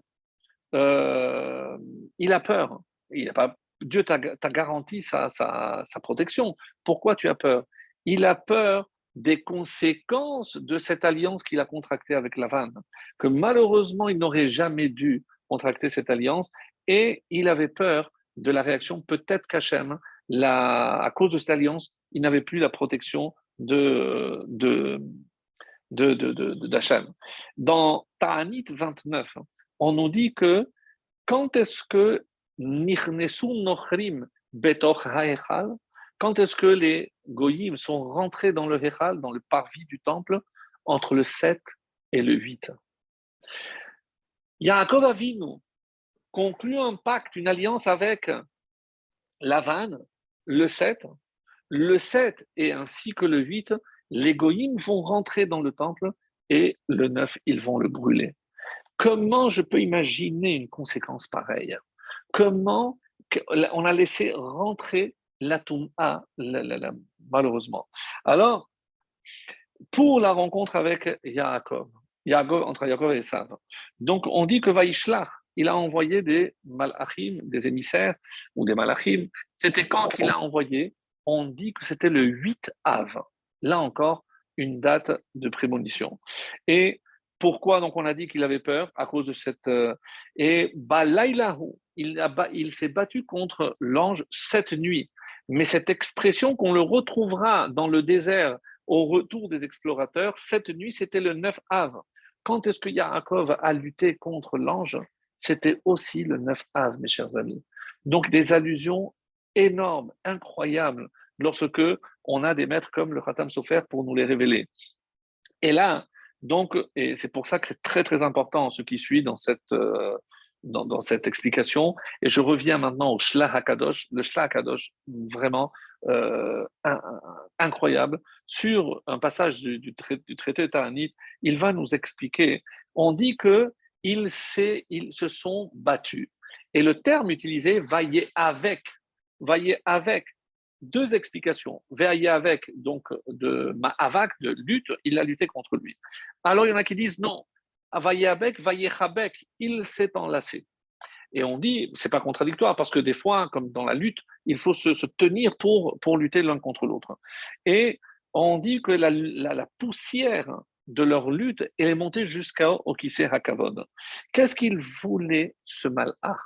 euh, il a peur. Il a pas, Dieu t'a garanti sa, sa, protection. Pourquoi tu as peur? Il a peur des conséquences de cette alliance qu'il a contractée avec Lavan, que malheureusement il n'aurait jamais dû contracter cette alliance, et il avait peur de la réaction peut-être qu'Hachem à cause de cette alliance, il n'avait plus la protection de, de. Dans Ta'anit 29, on nous dit que quand est-ce que Nochrim Betoch quand est-ce que les Goyim sont rentrés dans le Hechal, dans le parvis du temple, entre le 7 et le 8 Yaakov Avinu conclut un pacte, une alliance avec Lavan, le 7, le 7 et ainsi que le 8, les goïms vont rentrer dans le temple et le 9, ils vont le brûler. Comment je peux imaginer une conséquence pareille? Comment on a laissé rentrer la Toum'a, malheureusement. Alors, pour la rencontre avec Yaakov, entre Yaakov et Sav, donc on dit que Vaishlach, il a envoyé des malachim, des émissaires ou des malachim. C'était quand il a envoyé? On dit que c'était le 8 av. Là encore, une date de prémonition. Et pourquoi donc on a dit qu'il avait peur? À cause de cette euh, et balaïlahu, il, il s'est battu contre l'ange cette nuit. Mais cette expression qu'on le retrouvera dans le désert au retour des explorateurs, cette nuit, c'était le 9 av. Quand est-ce que Yaakov a lutté contre l'ange? C'était aussi le 9 Av, mes chers amis. Donc des allusions énormes, incroyables, lorsque on a des maîtres comme le Khatam Sofer pour nous les révéler. Et là, donc, et c'est pour ça que c'est très très important ce qui suit dans cette, euh, dans, cette explication. Et je reviens maintenant au Shlah HaKadosh, le Shlah HaKadosh, vraiment euh, incroyable, sur un passage du, du, traité de Ta'anit, il va nous expliquer. On dit que ils, se sont battus. Et le terme utilisé, vaillez avec, vaillez avec. deux explications. Veillé avec, donc, de Avak, de lutte, il a lutté contre lui. Alors, il y en a qui disent non, avec, Vayechabek, il s'est enlacé. Et on dit, c'est pas contradictoire, parce que des fois, comme dans la lutte, il faut se, tenir pour, pour lutter l'un contre l'autre. Et on dit que la, poussière de leur lutte, elle est montée jusqu'au Kisser Hakavod. Qu'est-ce qu'il voulait, ce malach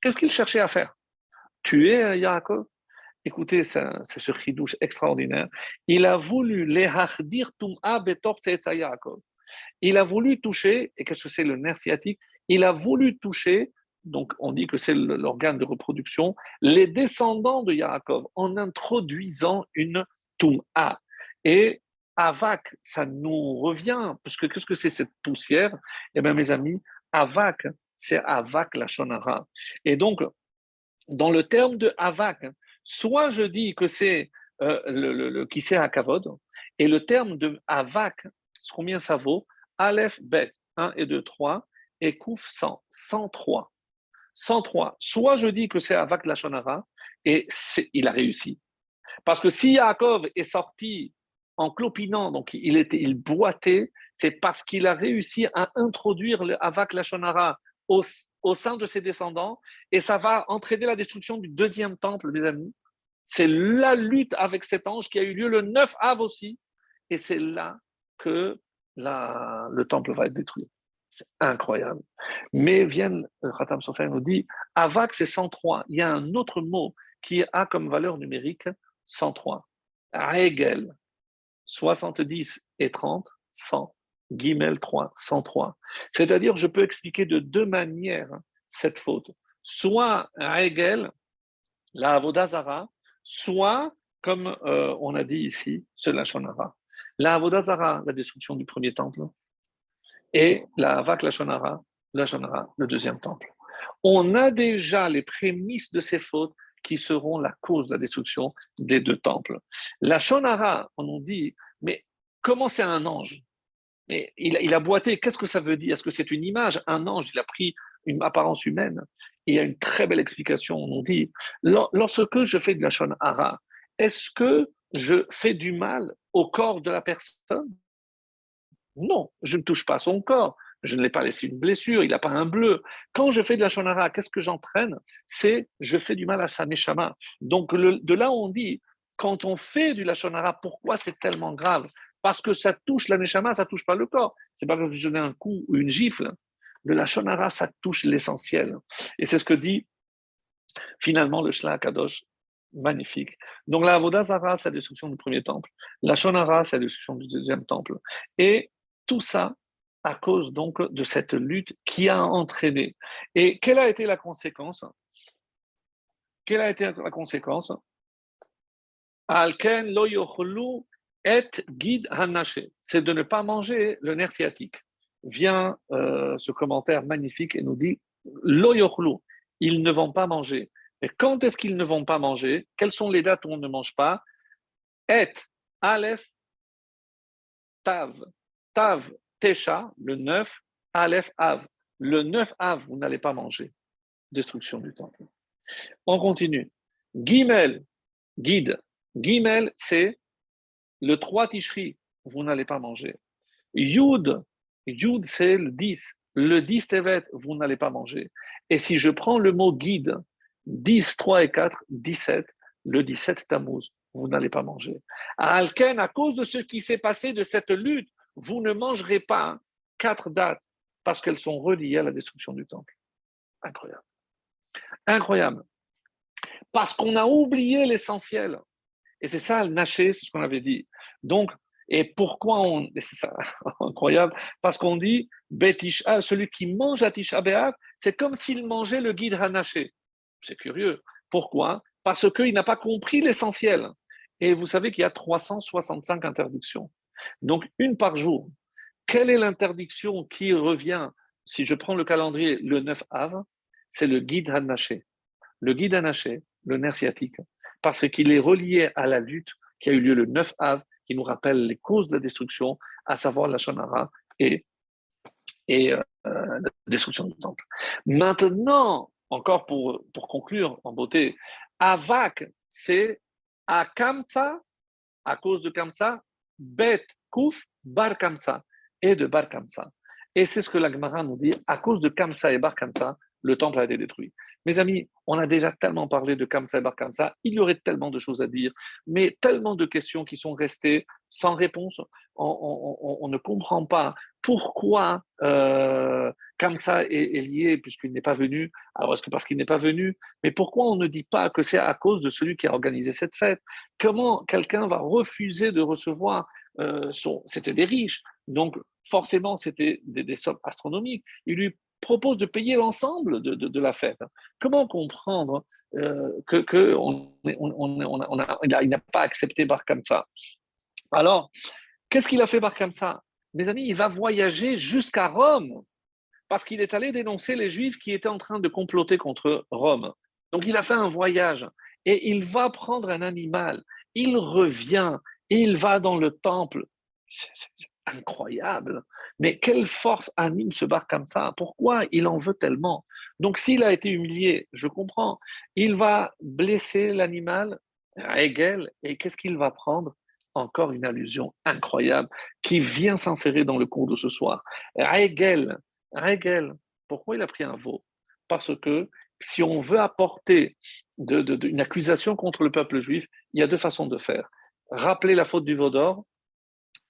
Qu'est-ce qu'il cherchait à faire? Tuer Yaakov? Écoutez, c'est ce chidouche extraordinaire. Il a voulu les hardir tum'a betor Yaakov. Il a voulu toucher, et qu'est-ce que c'est le nerf sciatique? Il a voulu toucher, donc on dit que c'est l'organe de reproduction, les descendants de Yaakov en introduisant une tum'a. Et Avak, ça nous revient, parce que qu'est-ce que c'est cette poussière? Eh bien, mes amis, Avak, c'est Avak la Shonara. Et donc, dans le terme de Avak, soit je dis que c'est euh, le, qui à Kavod, et le terme de Avak, combien ça vaut? Aleph, Bet, 1 et 2, 3, et Kouf 100, 103. 103. Soit je dis que c'est Avak la Shonara, et il a réussi. Parce que si Yaakov est sorti en clopinant, donc il, était, il boitait, c'est parce qu'il a réussi à introduire le Avak Lachonara au, au sein de ses descendants, et ça va entraîner la destruction du deuxième temple, mes amis. C'est la lutte avec cet ange qui a eu lieu le 9 av aussi, et c'est là que la, le temple va être détruit. C'est incroyable. Mais viennent, Khatam Sofer nous dit, Avak c'est 103. Il y a un autre mot qui a comme valeur numérique 103. Regel, 70 et 30, 100. Guimel 3, 103. C'est-à-dire, je peux expliquer de deux manières cette faute. Soit Hegel, la Avodazara, soit, comme euh, on a dit ici, c'est la Shonara. La Avodazara, la destruction du premier temple, et la Avak, la Shonara, la le deuxième temple. On a déjà les prémices de ces fautes qui seront la cause de la destruction des deux temples. La Shonara, on nous dit, mais comment c'est un ange? Mais il, a boité, qu'est-ce que ça veut dire? Est-ce que c'est une image? Un ange, il a pris une apparence humaine. il y a une très belle explication, on nous dit, lorsque je fais de la Shonara, est-ce que je fais du mal au corps de la personne? Non, je ne touche pas son corps je ne l'ai pas laissé une blessure, il n'a pas un bleu. Quand je fais de la shonara, qu'est-ce que j'entraîne? C'est je fais du mal à sa neshama. Donc de là on dit, quand on fait du lachonara, pourquoi c'est tellement grave? Parce que ça touche la neshama, ça touche pas le corps. C'est pas comme si je donnais un coup ou une gifle. Le lachonara, ça touche l'essentiel. Et c'est ce que dit finalement le Shla Kadosh. Magnifique. Donc la Avodazara, c'est la destruction du premier temple. La Shonara, c'est la destruction du deuxième temple. Et tout ça, à cause donc de cette lutte qui a entraîné. Et quelle a été la conséquence? Quelle a été la conséquence? Alken lo et guide C'est de ne pas manger le nerf sciatique. Vient euh, ce commentaire magnifique et nous dit lo ils ne vont pas manger. Et quand est-ce qu'ils ne vont pas manger? Quelles sont les dates où on ne mange pas? Et Aleph Tav. Tav Tesha, le 9, Aleph Av. Le 9 Av, vous n'allez pas manger. Destruction du temple. On continue. Gimel, guide. Gimel, c'est le 3 Tishri, vous n'allez pas manger. Yud, Yud, c'est le 10. Le 10 Tevet, vous n'allez pas manger. Et si je prends le mot guide, 10, 3 et 4, 17, le 17 Tammuz, vous n'allez pas manger. À Alken, à cause de ce qui s'est passé de cette lutte vous ne mangerez pas quatre dates parce qu'elles sont reliées à la destruction du temple. Incroyable. Incroyable. Parce qu'on a oublié l'essentiel. Et c'est ça, le naché, c'est ce qu'on avait dit. Donc, et pourquoi on. C'est ça, incroyable. Parce qu'on dit, Betisha, celui qui mange à Tisha c'est comme s'il mangeait le guide Hanaché. C'est curieux. Pourquoi? Parce qu'il n'a pas compris l'essentiel. Et vous savez qu'il y a 365 interdictions. Donc, une par jour. Quelle est l'interdiction qui revient, si je prends le calendrier, le 9 av C'est le guide Hanaché. Le guide Hanaché, le nerf sciatique, parce qu'il est relié à la lutte qui a eu lieu le 9 av, qui nous rappelle les causes de la destruction, à savoir la Shonara et, et euh, la destruction du temple. Maintenant, encore pour, pour conclure en beauté, Avak, c'est à Kamsa, à cause de Kamsa, Bet Kouf Bar Kamsa, et de Bar Kamsa. Et c'est ce que la Gemara nous dit, à cause de Kamsa et Bar Kamsa, le temple a été détruit. Mes amis, on a déjà tellement parlé de Kamsa et Bar Kamsa, il y aurait tellement de choses à dire, mais tellement de questions qui sont restées sans réponse. On, ne comprend pas pourquoi euh, Kamsa est, lié puisqu'il n'est pas venu. Alors, est-ce que parce qu'il n'est pas venu? Mais pourquoi on ne dit pas que c'est à cause de celui qui a organisé cette fête? Comment quelqu'un va refuser de recevoir euh, son... C'était des riches, donc forcément, c'était des, sommes astronomiques. Il lui propose de payer l'ensemble de, la fête. Comment comprendre euh, que, n'a pas accepté Bar Kamsa? Alors, qu'est-ce qu'il a fait Bar Kamsa? Mes amis, il va voyager jusqu'à Rome parce qu'il est allé dénoncer les Juifs qui étaient en train de comploter contre Rome. Donc, il a fait un voyage et il va prendre un animal. Il revient, il va dans le temple. C'est incroyable. Mais quelle force anime ce bar comme ça? Pourquoi il en veut tellement? Donc s'il a été humilié, je comprends. Il va blesser l'animal, Hegel, et qu'est-ce qu'il va prendre? Encore une allusion incroyable qui vient s'insérer dans le cours de ce soir. Hegel, Hegel, pourquoi il a pris un veau? Parce que si on veut apporter une accusation contre le peuple juif, il y a deux façons de faire. Rappeler la faute du veau d'or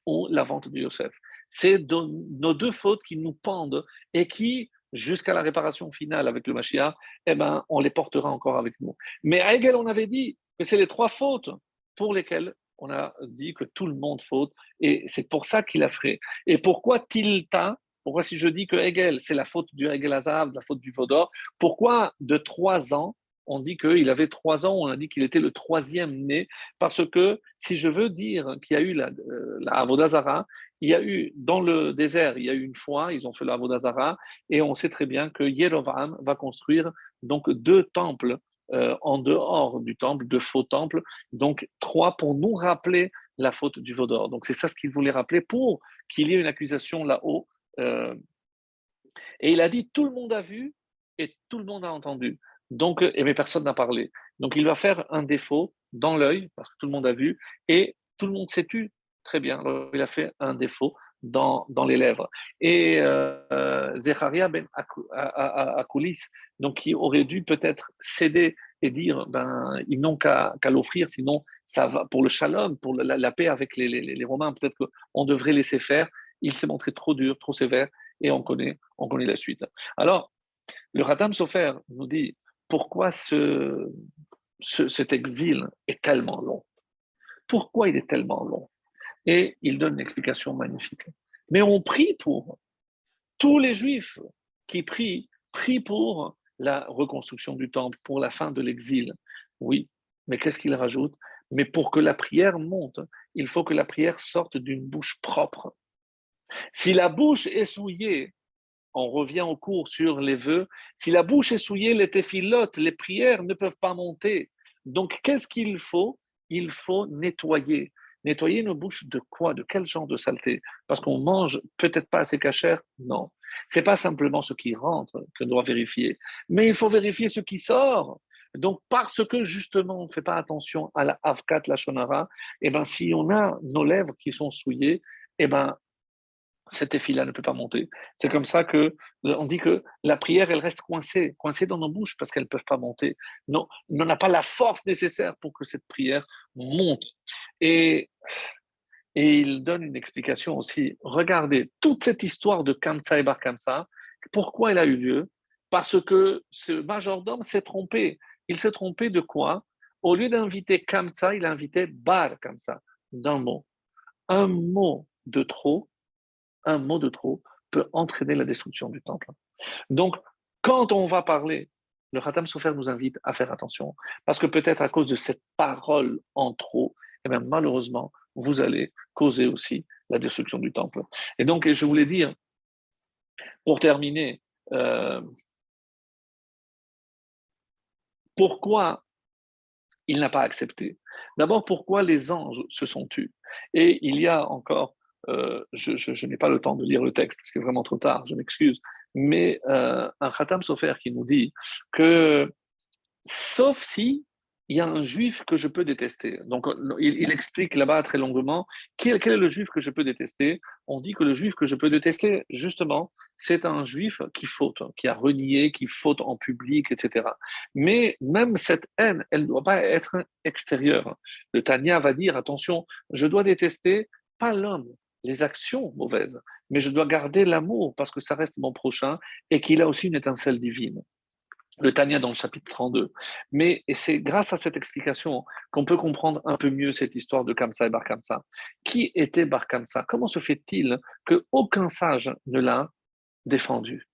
ou la vente de Yosef. C'est nos deux fautes qui nous pendent et qui, jusqu'à la réparation finale avec le Mashiach, eh ben, on les portera encore avec nous. Mais Hegel, on avait dit que c'est les trois fautes pour lesquelles on a dit que tout le monde faute, et c'est pour ça qu'il a fait. Et pourquoi Tilta Pourquoi si je dis que Hegel, c'est la faute du Hegel Azav, la faute du Vaudor, pourquoi de trois ans on dit qu'il avait trois ans, on a dit qu'il était le troisième né, parce que si je veux dire qu'il y a eu la, euh, la il y a eu dans le désert, il y a eu une fois, ils ont fait la Avodazara, et on sait très bien que Yerovam va construire donc deux temples euh, en dehors du temple, deux faux temples, donc trois pour nous rappeler la faute du Vaudor. Donc c'est ça ce qu'il voulait rappeler pour qu'il y ait une accusation là-haut. Euh. et il a dit tout le monde a vu et tout le monde a entendu. Donc, et mais personne n'a parlé. Donc, il va faire un défaut dans l'œil, parce que tout le monde a vu, et tout le monde s'est tu. Très bien. Il a fait un défaut dans, dans les lèvres. Et euh, Zecharia ben Akoulis, donc qui aurait dû peut-être céder et dire ben ils n'ont qu'à l'offrir, sinon ça va pour le shalom, pour la, paix avec les, les, les Romains, peut-être qu'on devrait laisser faire. Il s'est montré trop dur, trop sévère, et on connaît, on connaît la suite. Alors, le Radam Sofer nous dit pourquoi ce, cet exil est tellement long? Pourquoi il est tellement long? Et il donne une explication magnifique. Mais on prie pour. Tous les juifs qui prient, prient pour la reconstruction du temple, pour la fin de l'exil. Oui, mais qu'est-ce qu'il rajoute? Mais pour que la prière monte, il faut que la prière sorte d'une bouche propre. Si la bouche est souillée on revient au cours sur les vœux. Si la bouche est souillée, les téphilotes, les prières ne peuvent pas monter. Donc, qu'est-ce qu'il faut? Il faut nettoyer. Nettoyer nos bouches de quoi? De quel genre de saleté? Parce qu'on mange peut-être pas assez cachère? Non. C'est pas simplement ce qui rentre que doit vérifier, mais il faut vérifier ce qui sort. Donc, parce que justement, on ne fait pas attention à la avkat, la shonara, eh ben, si on a nos lèvres qui sont souillées, eh ben, cet effet-là ne peut pas monter. C'est comme ça que on dit que la prière, elle reste coincée, coincée dans nos bouches parce qu'elles ne peuvent pas monter. Non, on n'a pas la force nécessaire pour que cette prière monte. Et, et il donne une explication aussi. Regardez, toute cette histoire de Kamsa et Bar Kamsa, pourquoi elle a eu lieu? Parce que ce majordome s'est trompé. Il s'est trompé de quoi? Au lieu d'inviter Kamsa, il a invité Bar Kamsa, d'un mot. Un mot de trop un mot de trop peut entraîner la destruction du temple. Donc, quand on va parler, le Khatam Sofer nous invite à faire attention, parce que peut-être à cause de cette parole en trop, eh bien, malheureusement, vous allez causer aussi la destruction du temple. Et donc, je voulais dire, pour terminer, euh, pourquoi il n'a pas accepté? D'abord, pourquoi les anges se sont tus? Et il y a encore euh, je, n'ai pas le temps de lire le texte parce que vraiment trop tard, je m'excuse, mais euh, un Khatam Sofer qui nous dit que sauf si il y a un juif que je peux détester. Donc, il, explique là-bas très longuement quel, est le juif que je peux détester. On dit que le juif que je peux détester, justement, c'est un juif qui faute, qui a renié, qui faute en public, etc. Mais même cette haine, elle ne doit pas être extérieure. Le Tania va dire attention, je dois détester pas l'homme, les actions mauvaises, mais je dois garder l'amour parce que ça reste mon prochain et qu'il a aussi une étincelle divine le Tania dans le chapitre 32. Mais c'est grâce à cette explication qu'on peut comprendre un peu mieux cette histoire de Kamsa et Bar Kamsa. Qui était Bar Kamsa Comment se fait-il qu'aucun sage ne l'a défendu?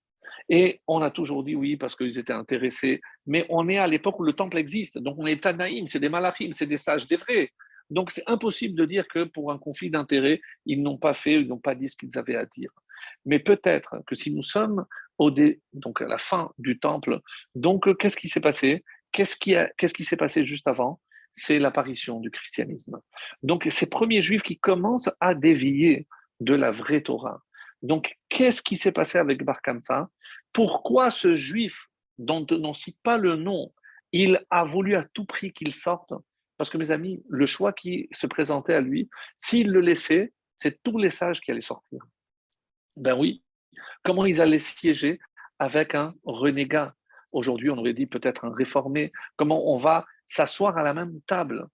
Et on a toujours dit oui parce qu'ils étaient intéressés, mais on est à l'époque où le temple existe, donc on est Tanaïm, c'est des malachim, c'est des sages, des vrais. Donc c'est impossible de dire que pour un conflit d'intérêts, ils n'ont pas fait, ils n'ont pas dit ce qu'ils avaient à dire. Mais peut-être que si nous sommes au donc à la fin du temple, donc euh, qu'est-ce qui s'est passé? Qu'est-ce qui, s'est passé juste avant? C'est l'apparition du christianisme. Donc ces premiers juifs qui commencent à dévier de la vraie Torah. Donc qu'est-ce qui s'est passé avec Bar Pourquoi ce juif dont on ne cite pas le nom, il a voulu à tout prix qu'il sorte Parce que mes amis, le choix qui se présentait à lui, s'il le laissait, c'est tous les sages qui allaient sortir. Ben oui. Comment ils allaient siéger avec un renégat? Aujourd'hui, on aurait dit peut-être un réformé. Comment on va s'asseoir à la même table?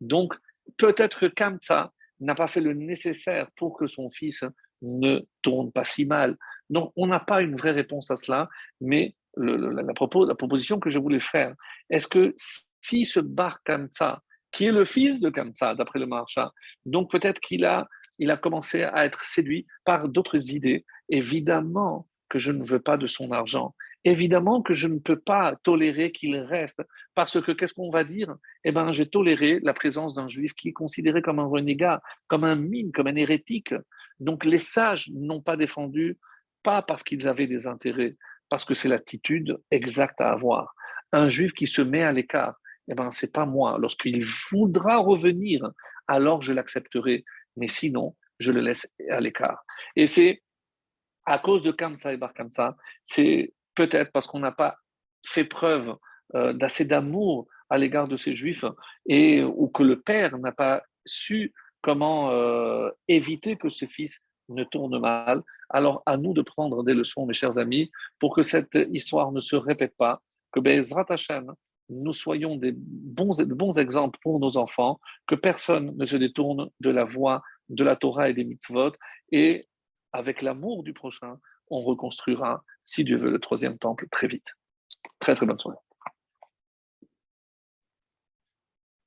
Donc, peut-être que Kamsa n'a pas fait le nécessaire pour que son fils ne tourne pas si mal. Donc, on n'a pas une vraie réponse à cela, mais la, proposition que je voulais faire, est-ce que si ce bar Kamsa, qui est le fils de Kamsa, d'après le marcha, donc peut-être qu'il a il a commencé à être séduit par d'autres idées. Évidemment que je ne veux pas de son argent. Évidemment que je ne peux pas tolérer qu'il reste, parce que qu'est-ce qu'on va dire? Eh bien, j'ai toléré la présence d'un juif qui est considéré comme un renégat, comme un mine, comme un hérétique. Donc les sages n'ont pas défendu, pas parce qu'ils avaient des intérêts, parce que c'est l'attitude exacte à avoir. Un juif qui se met à l'écart, eh ben, c'est pas moi. Lorsqu'il voudra revenir, alors je l'accepterai mais sinon, je le laisse à l'écart. Et c'est à cause de Kamsa et Bar Kamsa, c'est peut-être parce qu'on n'a pas fait preuve euh, d'assez d'amour à l'égard de ces juifs et ou que le père n'a pas su comment euh, éviter que ce fils ne tourne mal. Alors à nous de prendre des leçons, mes chers amis, pour que cette histoire ne se répète pas, que Bezrat Hashem, nous soyons des bons, bons exemples pour nos enfants, que personne ne se détourne de la voie de la Torah et des mitzvot, et avec l'amour du prochain, on reconstruira, si Dieu veut, le troisième temple très vite. Très très bonne soirée.